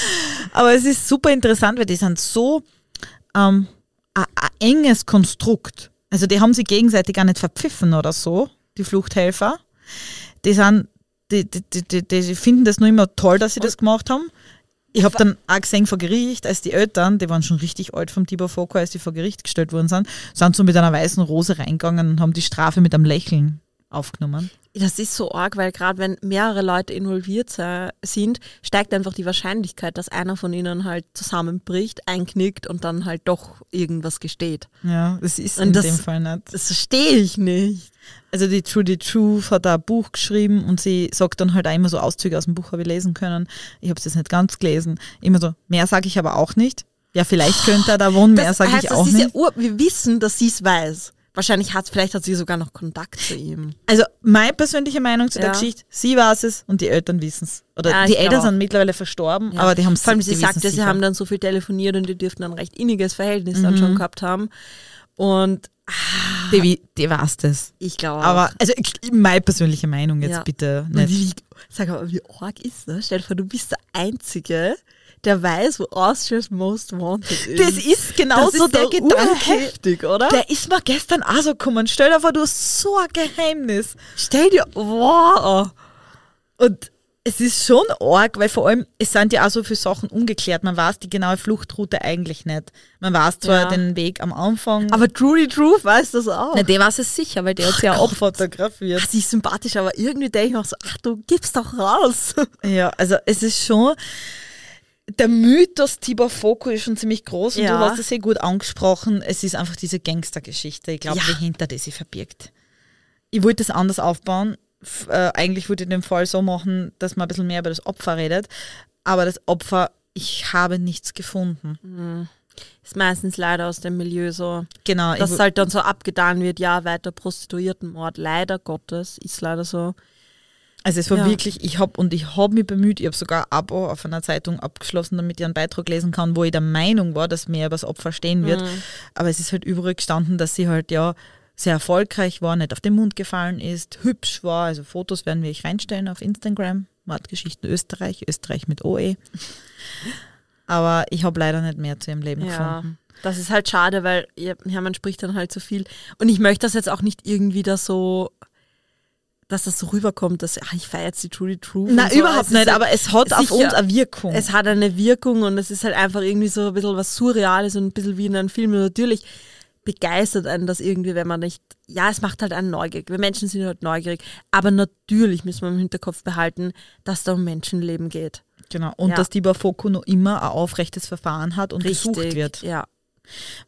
Aber es ist super interessant, weil die sind so ähm, ein enges Konstrukt. Also die haben sich gegenseitig gar nicht verpfiffen oder so, die Fluchthelfer. Die sind, die, die, die, die, finden das nur immer toll, dass sie das gemacht haben. Ich habe dann auch gesehen vor Gericht, als die Eltern, die waren schon richtig alt vom Tibor Foko, als die vor Gericht gestellt worden sind, sind so mit einer weißen Rose reingegangen und haben die Strafe mit einem Lächeln aufgenommen. Das ist so arg, weil gerade wenn mehrere Leute involviert sind, steigt einfach die Wahrscheinlichkeit, dass einer von ihnen halt zusammenbricht, einknickt und dann halt doch irgendwas gesteht. Ja, das ist Und in das- dem Fall nicht. Das verstehe ich nicht. Also die Trudy Truth hat da ein Buch geschrieben und sie sagt dann halt auch immer so Auszüge aus dem Buch habe ich lesen können. Ich habe es jetzt nicht ganz gelesen. Immer so, mehr sage ich aber auch nicht. Ja, vielleicht könnte er da wohnen, mehr sage ich auch ja nicht. ur wir wissen, dass sie es weiß. Wahrscheinlich hat vielleicht hat sie sogar noch Kontakt zu ihm. Also meine persönliche Meinung zu der Ja. Geschichte, sie weiß es und die Eltern wissen es. Oder Ja, die Eltern sind mittlerweile verstorben, Ja. aber die haben Vor allem, sie sagt ja, wissen's sie sicher. haben dann so viel telefoniert und die dürften ein recht inniges Verhältnis dann Mhm. schon gehabt haben. Und Die, wi- die weiß das. ich glaube Aber, also meine persönliche Meinung jetzt bitte Und wie, nicht. sag mal, wie arg ist das? Stell dir vor, du bist der Einzige, der weiß, wo Austria's Most Wanted ist. Das ist genau Das so ist der doch Gedanke. urheftig, oder? Der ist mir gestern auch so gekommen. Stell dir vor, du hast so ein Geheimnis. Stell dir, wow. Und es ist schon arg, weil vor allem, es sind ja auch so viele Sachen ungeklärt. Man weiß die genaue Fluchtroute eigentlich nicht. Man weiß zwar Ja. den Weg am Anfang. Aber Trudy Truth weiß das auch. Na, der weiß es sicher, weil der hat sie ja abfotografiert. Ach, sie ist sympathisch, aber irgendwie denke ich mir auch so, ach, du gibst doch raus. Ja, also es ist schon, der Mythos Tibor Foko ist schon ziemlich groß und Ja. du hast es sehr gut angesprochen. Es ist einfach diese Gangstergeschichte, ich glaube, Ja. die hinter die sich verbirgt. Ich wollte das anders aufbauen. F- Äh, eigentlich wollte ich den Fall so machen, dass man ein bisschen mehr über das Opfer redet. Aber das Opfer, ich habe nichts gefunden. Ist meistens leider aus dem Milieu so, Genau. dass es halt dann so abgetan wird, ja, weiter Prostituiertenmord. Leider Gottes, ist leider so. Also es war Ja. wirklich, ich habe und ich habe mich bemüht, ich habe sogar ein Abo auf einer Zeitung abgeschlossen, damit ich einen Beitrag lesen kann, wo ich der Meinung war, dass mehr über das Opfer stehen wird. Mhm. Aber es ist halt übrig gestanden, dass sie halt ja sehr erfolgreich war, nicht auf den Mund gefallen ist, hübsch war. Also Fotos werden wir euch reinstellen auf Instagram. Mordgeschichten Österreich, Österreich mit OE. Aber ich habe leider nicht mehr zu ihrem Leben Ja, gefunden. das ist halt schade, weil ja, man spricht dann halt so viel. Und ich möchte das jetzt auch nicht irgendwie da so, dass das so rüberkommt, dass ach, ich feiere jetzt die Trudy True. Nein, und so. überhaupt nicht, halt- aber es hat auf uns eine Wirkung. Es hat eine Wirkung und es ist halt einfach irgendwie so ein bisschen was Surreales und ein bisschen wie in einem Film. Und natürlich begeistert einen das irgendwie, wenn man nicht, ja, es macht halt einen neugierig. Wir Menschen sind halt neugierig. Aber natürlich müssen wir im Hinterkopf behalten, dass da um Menschenleben geht. genau. Und Ja. dass die Bafoko noch immer ein aufrechtes Verfahren hat und gesucht wird. Ja.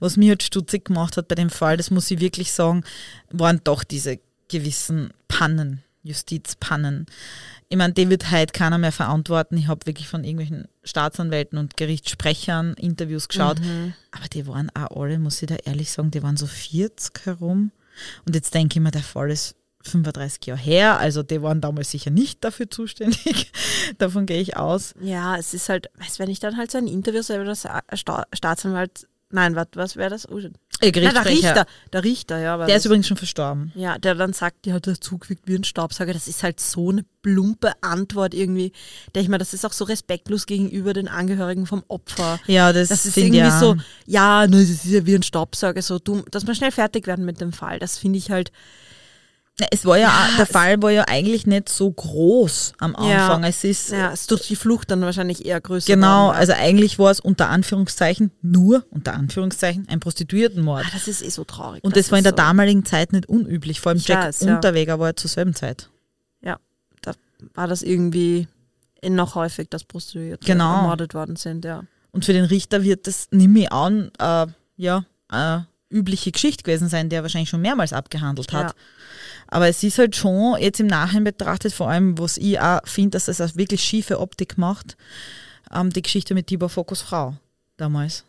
Was mir halt stutzig gemacht hat bei dem Fall, das muss ich wirklich sagen, waren doch diese gewissen Pannen, Justizpannen. Ich meine, die wird heute keiner mehr verantworten. Ich habe wirklich von irgendwelchen Staatsanwälten und Gerichtssprechern Interviews geschaut. Aber die waren auch alle, muss ich da ehrlich sagen, die waren so 40 herum. Und jetzt denke ich mir, der Fall ist 35 Jahre her, also die waren damals sicher nicht dafür zuständig. Davon gehe ich aus. Ja, es ist halt, weißt wenn ich dann halt so ein Interview selber das Sta Staatsanwalt, nein, was, was wäre das? Oh, Äh, Nein, der Richter, der Richter, ja. der das. ist übrigens schon verstorben. Ja, der dann sagt, ja, der Zug wirkt wie ein Staubsauger. Das ist halt so eine plumpe Antwort irgendwie. Denke ich mal, das ist auch so respektlos gegenüber den Angehörigen vom Opfer. Ja, das, Das ist irgendwie ich so, ja, ne, das ist ja wie ein Staubsauger, so dumm, dass wir schnell fertig werden mit dem Fall. Das finde ich halt, Es war ja, auch, der Fall war ja eigentlich nicht so groß am Ja. Anfang. Es ist ja, es durch die Flucht dann wahrscheinlich eher größer. genau, geworden. also eigentlich war es unter Anführungszeichen nur unter Anführungszeichen ein Prostituiertenmord. Ah, das ist eh so traurig. Und das, war in der so, damaligen Zeit nicht unüblich. Vor allem Ich Jack weiß, ja. Unterweger war ja zur selben Zeit. Ja, da war das irgendwie noch häufig, dass Prostituierte Genau. ermordet worden sind, ja. Und für den Richter wird das, nehme ich an, äh, ja, äh, übliche Geschichte gewesen sein, die er wahrscheinlich schon mehrmals abgehandelt hat. Ja. Aber es ist halt schon jetzt im Nachhinein betrachtet, vor allem, was ich auch finde, dass das eine wirklich schiefe Optik macht, ähm, die Geschichte mit Tibor Fokus Frau damals.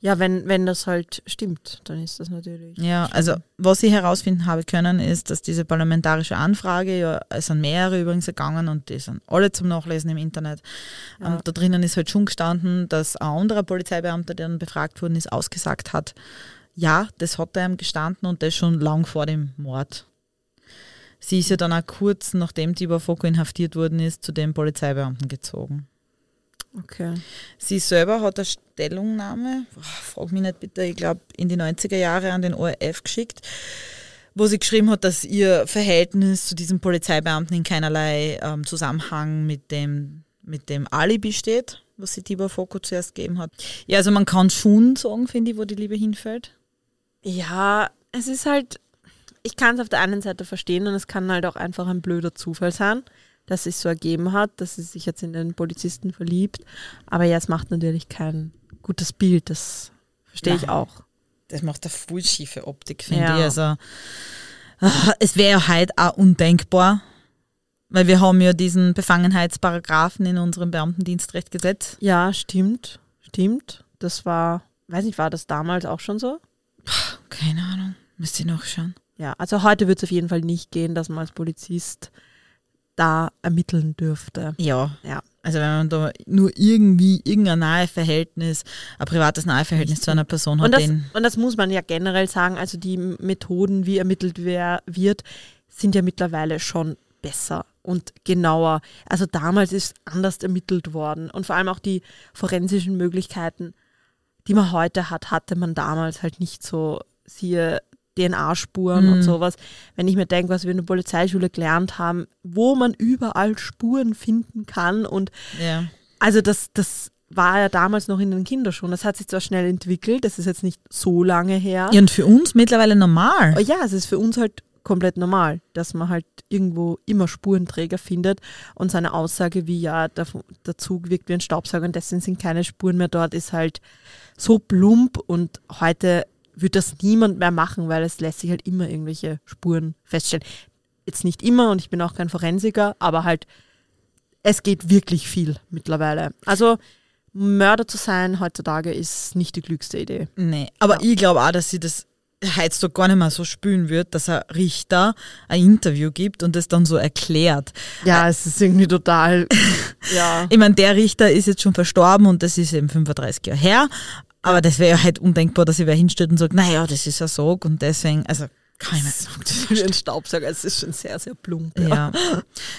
Ja, wenn, wenn das halt stimmt, dann ist das natürlich. Ja, also was ich herausfinden habe können, ist, dass diese parlamentarische Anfrage, ja, es sind mehrere übrigens gegangen und die sind alle zum Nachlesen im Internet. Ja. Ähm, da drinnen ist halt schon gestanden, dass ein anderer Polizeibeamter, der dann befragt worden ist, ausgesagt hat, ja, das hat er ihm gestanden und das schon lang vor dem Mord. Sie ist ja dann auch kurz, nachdem Tibor Foko inhaftiert worden ist, zu dem Polizeibeamten gezogen. Okay. Sie selber hat eine Stellungnahme, frag mich nicht bitte, ich glaube in die 90er Jahre an den ORF geschickt, wo sie geschrieben hat, dass ihr Verhältnis zu diesem Polizeibeamten in keinerlei ähm, Zusammenhang mit dem, mit dem Alibi steht, was sie Tibor Foko zuerst gegeben hat. Ja, also man kann schon sagen, finde ich, wo die Liebe hinfällt. Ja, es ist halt, ich kann es auf der einen Seite verstehen und es kann halt auch einfach ein blöder Zufall sein, dass es so ergeben hat, dass sie sich jetzt in den Polizisten verliebt. Aber ja, es macht natürlich kein gutes Bild, das verstehe ich auch. Das macht eine voll schiefe Optik, finde Ja. ich. Also, ah, es wäre ja heute auch undenkbar, weil wir haben ja diesen Befangenheitsparagraphen in unserem Beamtendienstrechtgesetz. Ja, stimmt, stimmt. Das war, weiß nicht, war das damals auch schon so? Keine Ahnung, müsste ich nachschauen. Ja, also heute wird es auf jeden Fall nicht gehen, dass man als Polizist da ermitteln dürfte. Ja. Ja. Also wenn man da nur irgendwie irgendein nahe Verhältnis, ein privates nahe Verhältnis zu einer Person hat, Und das, und das muss man ja generell sagen, also die Methoden, wie ermittelt wer, wird, sind ja mittlerweile schon besser und genauer. Also damals ist anders ermittelt worden und vor allem auch die forensischen Möglichkeiten, die man heute hat, hatte man damals halt nicht so, siehe DNA-Spuren und Mhm. sowas. Wenn ich mir denke, was wir in der Polizeischule gelernt haben, wo man überall Spuren finden kann und ja. also das, das war ja damals noch in den Kinderschuhen. Das hat sich zwar schnell entwickelt, das ist jetzt nicht so lange her. ja, und für uns mittlerweile normal. Aber ja, es ist für uns halt komplett normal, dass man halt irgendwo immer Spurenträger findet und seine Aussage wie, ja, der, der Zug wirkt wie ein Staubsauger und deswegen sind keine Spuren mehr dort, ist halt so plump und heute wird das niemand mehr machen, weil es lässt sich halt immer irgendwelche Spuren feststellen. Jetzt nicht immer und ich bin auch kein Forensiker, aber halt es geht wirklich viel mittlerweile. Also Mörder zu sein heutzutage ist nicht die klügste Idee. Nee, aber ich glaube auch, dass sie das heutzutage gar nicht mehr so spülen wird, dass ein Richter ein Interview gibt und das dann so erklärt. Ja, es ist irgendwie total. ja. Ich meine, der Richter ist jetzt schon verstorben und das ist eben 35 Jahre her. Aber das wäre ja halt undenkbar, dass ich wer hinstellt und sagt, naja, das ist ja so und deswegen, also Kann ich mir Das ist wie ein Staubsauger, es ist schon sehr, sehr plump. Ja.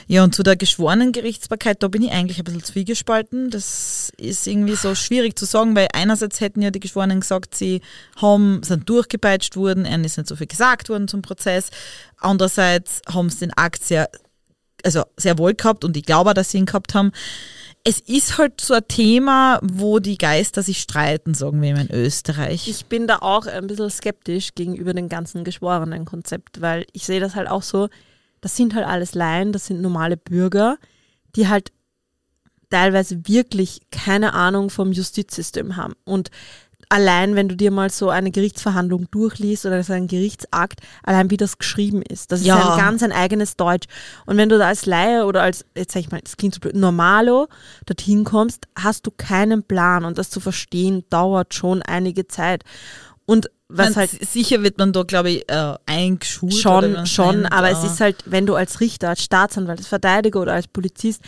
ja, und zu der geschworenen Gerichtsbarkeit, da bin ich eigentlich ein bisschen zwiegespalten. Das ist irgendwie so schwierig zu sagen, weil einerseits hätten ja die Geschworenen gesagt, sie haben, sind durchgepeitscht worden, ihnen ist nicht so viel gesagt worden zum Prozess. Andererseits haben sie den Akt sehr, also sehr wohl gehabt und ich glaube dass sie ihn gehabt haben. Es ist halt so ein Thema, wo die Geister sich streiten, sagen wir in Österreich. Ich bin da auch ein bisschen skeptisch gegenüber dem ganzen geschworenen Konzept, weil ich sehe das halt auch so, das sind halt alles Laien, das sind normale Bürger, die halt teilweise wirklich keine Ahnung vom Justizsystem haben. Und allein, wenn du dir mal so eine Gerichtsverhandlung durchliest oder so einen Gerichtsakt, allein wie das geschrieben ist, das ist Ja. ein ganz ein eigenes Deutsch. Und wenn du da als Laie oder als, jetzt sag ich mal, das klingt so blöd, Normalo dorthin kommst, hast du keinen Plan und das zu verstehen dauert schon einige Zeit. Und was Man, halt sicher wird man da, glaube ich, äh, eingeschult. Schon, schon, nennt, aber es ist halt, wenn du als Richter, als Staatsanwalt, als Verteidiger oder als Polizist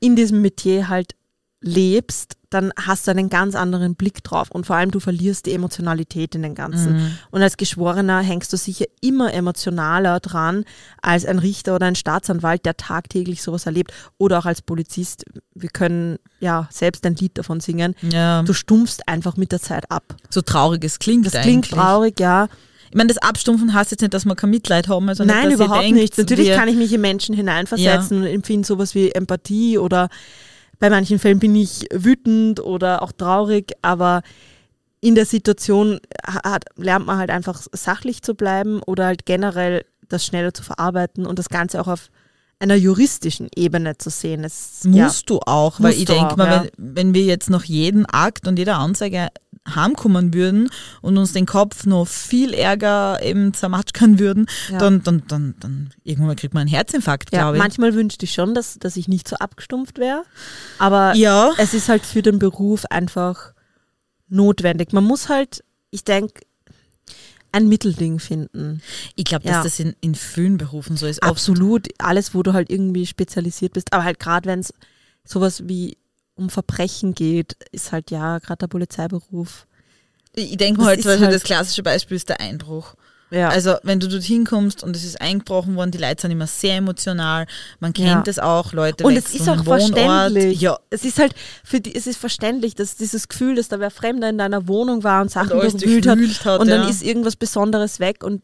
in diesem Metier halt lebst, dann hast du einen ganz anderen Blick drauf und vor allem du verlierst die Emotionalität in den Ganzen. Mhm. Und als Geschworener hängst du sicher immer emotionaler dran als ein Richter oder ein Staatsanwalt, der tagtäglich sowas erlebt oder auch als Polizist. Wir können ja selbst ein Lied davon singen. Ja, Du stumpfst einfach mit der Zeit ab. so traurig es klingt. Das klingt eigentlich. traurig, ja. Ich meine, das Abstumpfen heißt jetzt nicht, dass wir kein Mitleid haben. Also Nein, nicht, überhaupt denkt, nicht. Natürlich kann ich mich in Menschen hineinversetzen und empfinde sowas wie Empathie oder bei manchen Fällen bin ich wütend oder auch traurig, aber in der Situation hat, lernt man halt einfach sachlich zu bleiben oder halt generell das schneller zu verarbeiten und das Ganze auch auf einer juristischen Ebene zu sehen. Es, musst du auch, weil ich denke mal, ja. wenn, wenn wir jetzt noch jeden Akt und jede Anzeige heimkommen würden und uns den Kopf noch viel ärger eben zermatschern würden, Ja. dann, dann, dann, dann irgendwann kriegt man einen Herzinfarkt, Ja, glaube ich. manchmal wünschte ich schon, dass, dass ich nicht so abgestumpft wäre, aber Ja. es ist halt für den Beruf einfach notwendig. Man muss halt, ich denke, ein Mittelding finden. Ich glaube, dass Ja. das in, in vielen Berufen so ist. Oft- Absolut, alles, wo du halt irgendwie spezialisiert bist. Aber halt gerade, wenn es sowas wie um Verbrechen geht, ist halt ja gerade der Polizeiberuf. Ich denke mal halt, halt- das klassische Beispiel ist der Einbruch. Ja. Also wenn du dorthin kommst und es ist eingebrochen worden, die Leute sind immer sehr emotional. Man kennt Ja. es auch, Leute und es ist auch Wohnort. verständlich. Ja, Es ist halt, für die, es ist verständlich, dass dieses Gefühl, dass da wer Fremder in deiner Wohnung war und Sachen alles durchwühlt hat, hat, und dann ja. ist irgendwas Besonderes weg und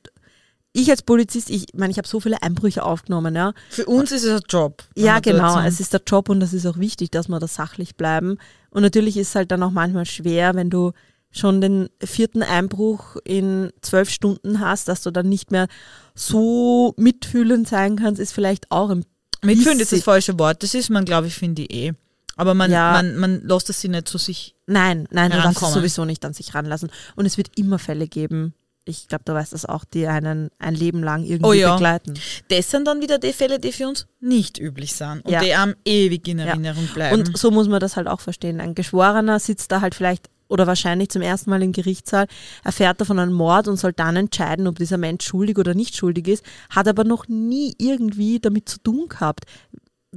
ich als Polizist, ich meine, ich habe so viele Einbrüche aufgenommen, ja. für uns ist es ein Job. Ja, genau. Es ist der Job und das ist auch wichtig, dass wir da sachlich bleiben. Und natürlich ist es halt dann auch manchmal schwer, wenn du schon den vierten Einbruch in zwölf Stunden hast, dass du dann nicht mehr so mitfühlend sein kannst, ist vielleicht auch ein Mitfühlend ist das falsche Wort. Das ist man, glaube ich, finde ich eh. Aber man, Ja. man, man lässt es sich nicht zu sich. Nein, nein, du darfst es herankommen. sowieso nicht an sich ranlassen. Und es wird immer Fälle geben, ich glaube, du weißt das auch, die einen ein Leben lang irgendwie Oh ja. begleiten. Das sind dann wieder die Fälle, die für uns nicht üblich sind und Ja. die am ewig in Ja. Erinnerung bleiben. Und so muss man das halt auch verstehen. Ein Geschworener sitzt da halt vielleicht oder wahrscheinlich zum ersten Mal im Gerichtssaal, erfährt er von einem Mord und soll dann entscheiden, ob dieser Mensch schuldig oder nicht schuldig ist, hat aber noch nie irgendwie damit zu tun gehabt,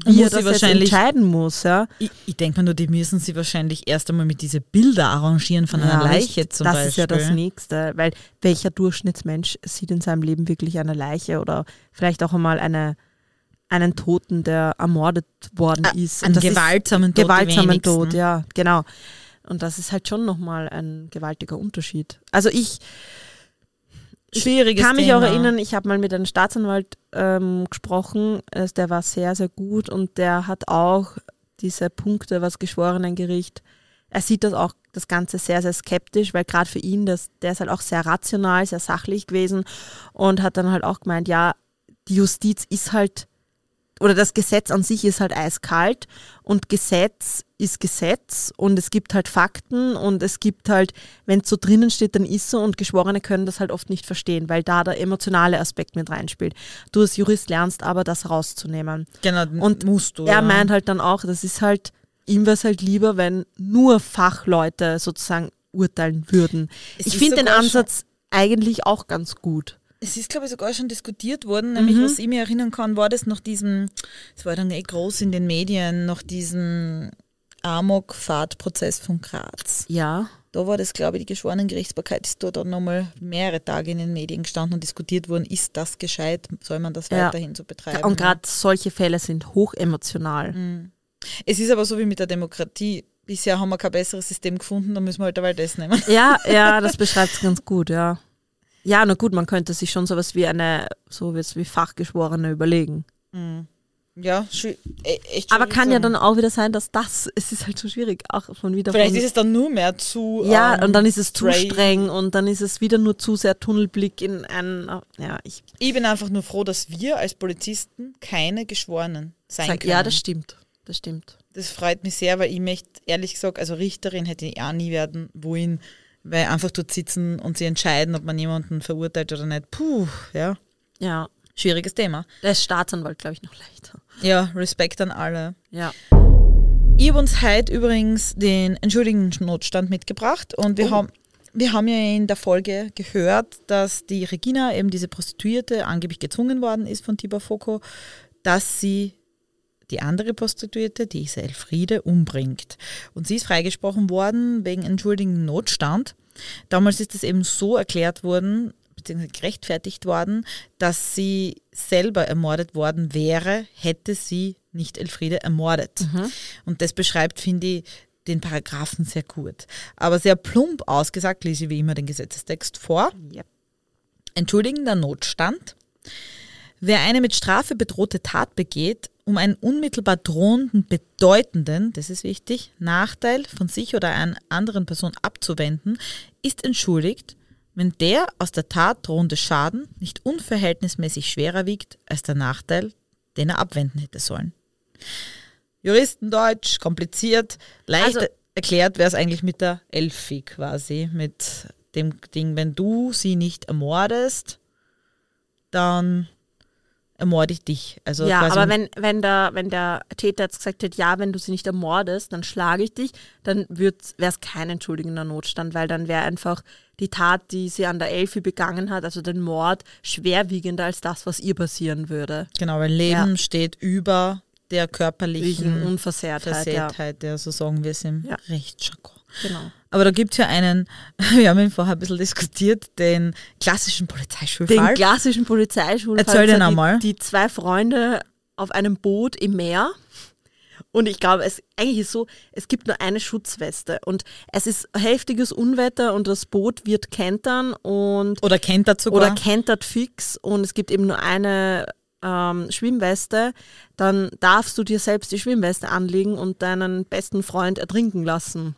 wie muss er das entscheiden muss. Ja. ich ich denke mal nur, die müssen sie wahrscheinlich erst einmal mit diese Bilder arrangieren von einer Ja, Leiche zum das Beispiel. ist ja das Nächste, weil welcher Durchschnittsmensch sieht in seinem Leben wirklich eine Leiche oder vielleicht auch einmal eine, einen Toten, der ermordet worden Ah, ist. einen das ist gewaltsamen Tod, Gewaltsamen. Tod, ja, genau. Und das ist halt schon nochmal ein gewaltiger Unterschied. Also ich, Schwieriges kann mich Thema. auch erinnern, ich habe mal mit einem Staatsanwalt ähm, gesprochen, äh, der war sehr, sehr gut und der hat auch diese Punkte, was Geschworenengericht, er sieht das auch das Ganze sehr, sehr skeptisch, weil gerade für ihn, das, der ist halt auch sehr rational, sehr sachlich gewesen und hat dann halt auch gemeint, ja, die Justiz ist halt, oder das Gesetz an sich ist halt eiskalt und Gesetz ist Gesetz und es gibt halt Fakten und es gibt halt, wenn es so drinnen steht, dann ist so und Geschworene können das halt oft nicht verstehen, weil da der emotionale Aspekt mit reinspielt. Du als Jurist lernst aber, das rauszunehmen. Genau, Und musst du. Er ja. meint halt dann auch, das ist halt, ihm wäre es halt lieber, wenn nur Fachleute sozusagen urteilen würden. Es ich finde den Ansatz eigentlich auch ganz gut. Es ist, glaube ich, sogar schon diskutiert worden, nämlich Mhm. was ich mir erinnern kann, war das nach diesem, es war dann eh groß in den Medien, nach diesem Amok-Fahrtprozess von Graz. Ja. Da war das, glaube ich, die Geschworenengerichtsbarkeit ist da dann nochmal mehrere Tage in den Medien gestanden und diskutiert worden, ist das gescheit, soll man das Ja. weiterhin so betreiben? Und gerade solche Fälle sind hochemotional. Mhm. Es ist aber so wie mit der Demokratie. Bisher haben wir kein besseres System gefunden, dann müssen wir halt dabei das nehmen. Ja, ja, das beschreibt es ganz gut, ja. Ja, na gut, man könnte sich schon sowas wie eine, so wie Fachgeschworene überlegen. Ja, schwi- e- echt Aber kann ja dann auch wieder sein, dass das, es ist halt so schwierig, auch schon wieder Vielleicht von, ist es dann nur mehr zu. Ja, ähm, und dann ist es zu straight. streng und dann ist es wieder nur zu sehr Tunnelblick in ein, ja, ich Ich bin einfach nur froh, dass wir als Polizisten keine Geschworenen sein sag, können. ja, das stimmt, das stimmt. Das freut mich sehr, weil ich möchte, ehrlich gesagt, also Richterin hätte ich auch nie werden wollen, weil einfach dort sitzen und sie entscheiden, ob man jemanden verurteilt oder nicht. Puh, ja, Ja, schwieriges Thema. der Staatsanwalt, glaube ich, noch leichter. Ja, Respekt an alle. Ja. Ich habe uns heute übrigens den Entschuldigungsnotstand mitgebracht und wir, Oh. haben, wir haben ja in der Folge gehört, dass die Regina, eben diese Prostituierte, angeblich gezwungen worden ist von Tibor Foko, dass sie die andere Prostituierte, die ist Elfriede, umbringt. Und sie ist freigesprochen worden wegen entschuldigenden Notstand. Damals ist es eben so erklärt worden, beziehungsweise gerechtfertigt worden, dass sie selber ermordet worden wäre, hätte sie nicht Elfriede ermordet. Und das beschreibt, finde ich, den Paragraphen sehr gut. Aber sehr plump ausgesagt lese ich wie immer den Gesetzestext vor. Yep. Entschuldigender Notstand. Wer eine mit Strafe bedrohte Tat begeht, um einen unmittelbar drohenden, bedeutenden, das ist wichtig, Nachteil von sich oder einer anderen Person abzuwenden, ist entschuldigt, wenn der aus der Tat drohende Schaden nicht unverhältnismäßig schwerer wiegt als der Nachteil, den er abwenden hätte sollen. Juristendeutsch, kompliziert, leicht Also- erklärt wäre es eigentlich mit der Elfi quasi, mit dem Ding, wenn du sie nicht ermordest, dann ermorde ich dich. Also ja, aber wenn, wenn, der, wenn der Täter jetzt gesagt hätte, ja, wenn du sie nicht ermordest, dann schlage ich dich, dann wäre es kein entschuldigender Notstand, weil dann wäre einfach die Tat, die sie an der Elfi begangen hat, also den Mord, schwerwiegender als das, was ihr passieren würde. Genau, weil Leben Ja. steht über der körperlichen Unversehrtheit, ja. Ja. so sagen wir es im Ja. Rechtsjargon. Genau. Aber da gibt es ja einen, wir haben ihn vorher ein bisschen diskutiert, den klassischen Den Polizeischulfall. klassischen Polizeischulfall. Erzähl den die, einmal. Die zwei Freunde auf einem Boot im Meer. Und ich glaube, es eigentlich ist so, es gibt nur eine Schutzweste und es ist heftiges Unwetter und das Boot wird kentern und oder kennt er sogar. oder kentert fix und es gibt eben nur eine ähm, Schwimmweste, dann darfst du dir selbst die Schwimmweste anlegen und deinen besten Freund ertrinken lassen.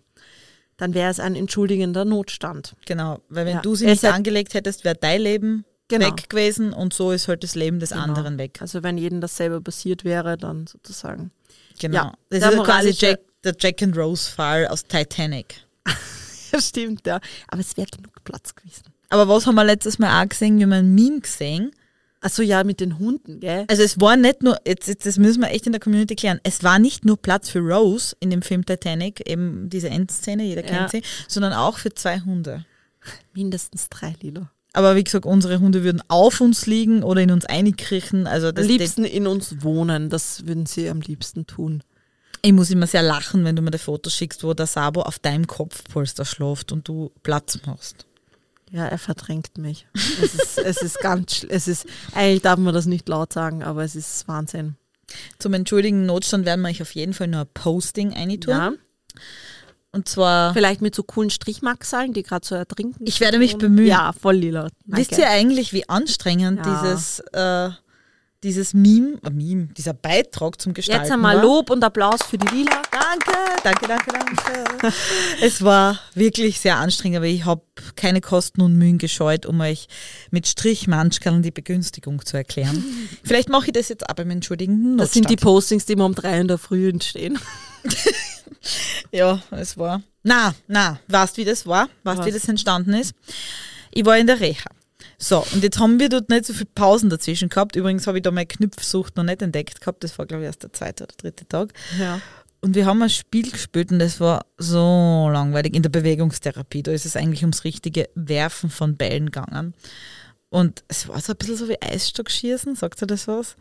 Dann wäre es ein entschuldigender Notstand. Genau, weil wenn Ja. du sie nicht halt- angelegt hättest, wäre dein Leben Genau. weg gewesen und so ist halt das Leben des anderen weg. Also wenn jedem das selber passiert wäre, dann sozusagen. Genau. Ja, das ist ja quasi Jack, der Jack and Rose Fall aus Titanic. Ja, stimmt, ja. Aber es wäre genug Platz gewesen. Aber was haben wir letztes Mal auch gesehen? Wir haben ein Meme gesehen. Achso, ja, mit den Hunden, gell? Also es war nicht nur, jetzt, jetzt, das müssen wir echt in der Community klären, es war nicht nur Platz für Rose in dem Film Titanic, eben diese Endszene, jeder Ja. kennt sie, sondern auch für zwei Hunde. Mindestens drei Lila. Aber wie gesagt, unsere Hunde würden auf uns liegen oder in uns einkriechen. Also Am liebsten in uns wohnen, das würden sie am liebsten tun. ich muss immer sehr lachen, wenn du mir das Foto schickst, wo der Sabo auf deinem Kopfpolster schläft und du Platz machst. Ja, er verdrängt mich. Es ist, es ist ganz, es ist, eigentlich darf man das nicht laut sagen, aber es ist Wahnsinn. Zum entschuldigen Notstand werden wir euch auf jeden Fall nur ein Posting eintun. Ja, Und zwar, vielleicht mit so coolen Strichmarksalen, die gerade so ertrinken. Ich werde mich bemühen. Ja, voll lila. wisst Danke. ihr eigentlich, wie anstrengend Ja. dieses, äh, dieses Meme, äh, Meme, dieser Beitrag zum Gestalten Jetzt einmal? Lob und Applaus für die Lila. Danke, danke, danke, danke. es war wirklich sehr anstrengend, aber ich habe keine Kosten und Mühen gescheut, um euch mit Strichmanschkern die Begünstigung zu erklären. Vielleicht mache ich das jetzt aber im entschuldigenden Das sind die. Postings, die immer um drei in der Früh entstehen. Ja, es war. Na, na, weißt wie das war? Weißt Was? wie das entstanden ist? Ich war in der Reha. So, und jetzt haben wir dort nicht so viele Pausen dazwischen gehabt. Übrigens habe ich da meine Knüpfsucht noch nicht entdeckt gehabt. Das war, glaube ich, erst der zweite oder dritte Tag. Ja. Und wir haben ein Spiel gespielt und das war so langweilig in der Bewegungstherapie. Da ist es eigentlich ums richtige Werfen von Bällen gegangen. Und es war so ein bisschen so wie Eisstockschießen, sagt ihr das was?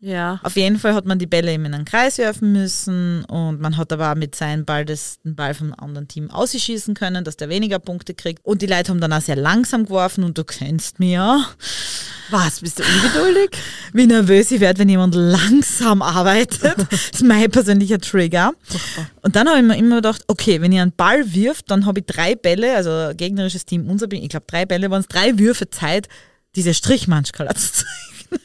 Ja. Auf jeden Fall hat man die Bälle eben in einen Kreis werfen müssen und man hat aber auch mit seinem Ball das, den Ball vom anderen Team ausschießen können, dass der weniger Punkte kriegt. Und die Leute haben dann auch sehr langsam geworfen und du kennst mich ja. Was, bist du ungeduldig? Wie nervös ich werde, wenn jemand langsam arbeitet. Das ist mein persönlicher Trigger. Und dann habe ich mir immer gedacht, okay, wenn ihr einen Ball wirft, dann habe ich drei Bälle, also gegnerisches Team, unser, ich glaube drei Bälle waren es, drei Würfe Zeit, diese Strichmanschkala zu zeichnen.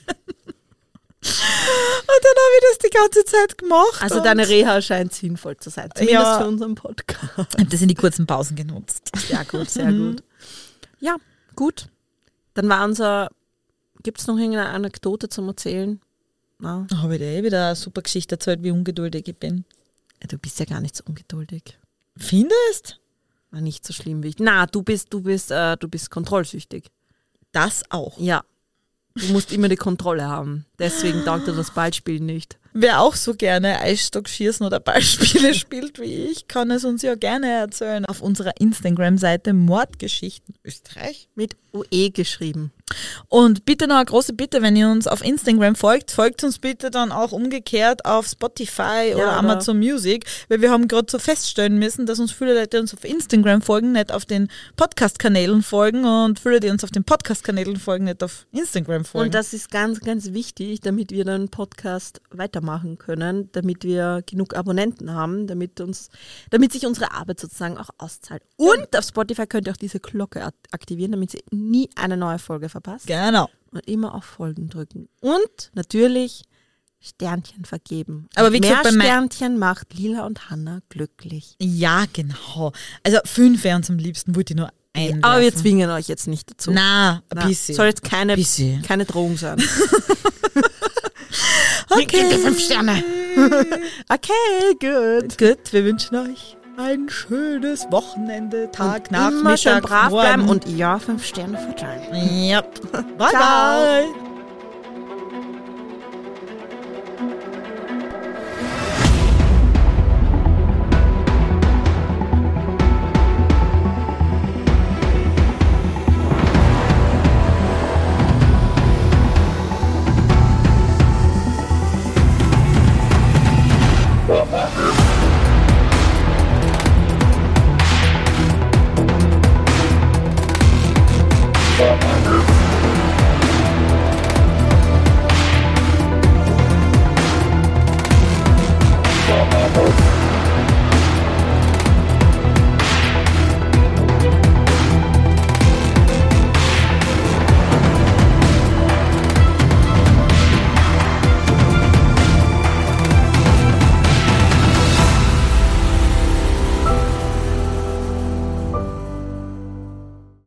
Und dann habe ich das die ganze Zeit gemacht. Also deine Reha scheint sinnvoll zu sein. Zumindest Ja. für unseren Podcast. Ich habe das in die kurzen Pausen genutzt. Sehr gut, sehr gut. Ja, gut. Dann war unser. Gibt es noch irgendeine Anekdote zum Erzählen? Na, Da habe ich dir eh wieder eine super Geschichte erzählt, wie ungeduldig ich bin. du bist ja gar nicht so ungeduldig. Findest? War nicht so schlimm wie ich. Na, du bist, du bist, äh, du bist kontrollsüchtig. Das auch. Ja. Du musst immer die Kontrolle haben. Deswegen taugt dir das Ballspiel nicht. Wer auch so gerne Eisstockschießen oder Ballspiele spielt wie ich, kann es uns ja gerne erzählen. Auf unserer Instagram-Seite Mordgeschichten Österreich. Mit UE geschrieben. Und bitte noch eine große Bitte, wenn ihr uns auf Instagram folgt, folgt uns bitte dann auch umgekehrt auf Spotify oder oder- Amazon Music, weil wir haben gerade so feststellen müssen, dass uns viele Leute uns auf Instagram folgen, nicht auf den Podcast-Kanälen folgen und viele, die uns auf den Podcast-Kanälen folgen, nicht auf Instagram folgen. Und das ist ganz, ganz wichtig, damit wir den Podcast weitermachen können, damit wir genug Abonnenten haben, damit uns, damit sich unsere Arbeit sozusagen auch auszahlt. Und auf Spotify könnt ihr auch diese Glocke ak- aktivieren, damit ihr nie eine neue Folge verpasst. Genau. Und immer auf Folgen drücken. Und natürlich Sternchen vergeben. Aber wie mehr gesagt, mein- Sternchen macht Lila und Hanna glücklich. Ja, genau. Also fünf wären am liebsten, wollte ich nur einwerfen. Aber wir zwingen euch jetzt nicht dazu. Na, ein bisschen. Soll jetzt keine, Bisschen. keine Drohung sein. Okay. fünf Sterne. okay, gut. Gut, wir wünschen euch ein schönes Wochenende, Tag, Immer Nachmittag, schön brav bleiben und ja, fünf Sterne verteilen. Ja. Bye, Ciao. bye.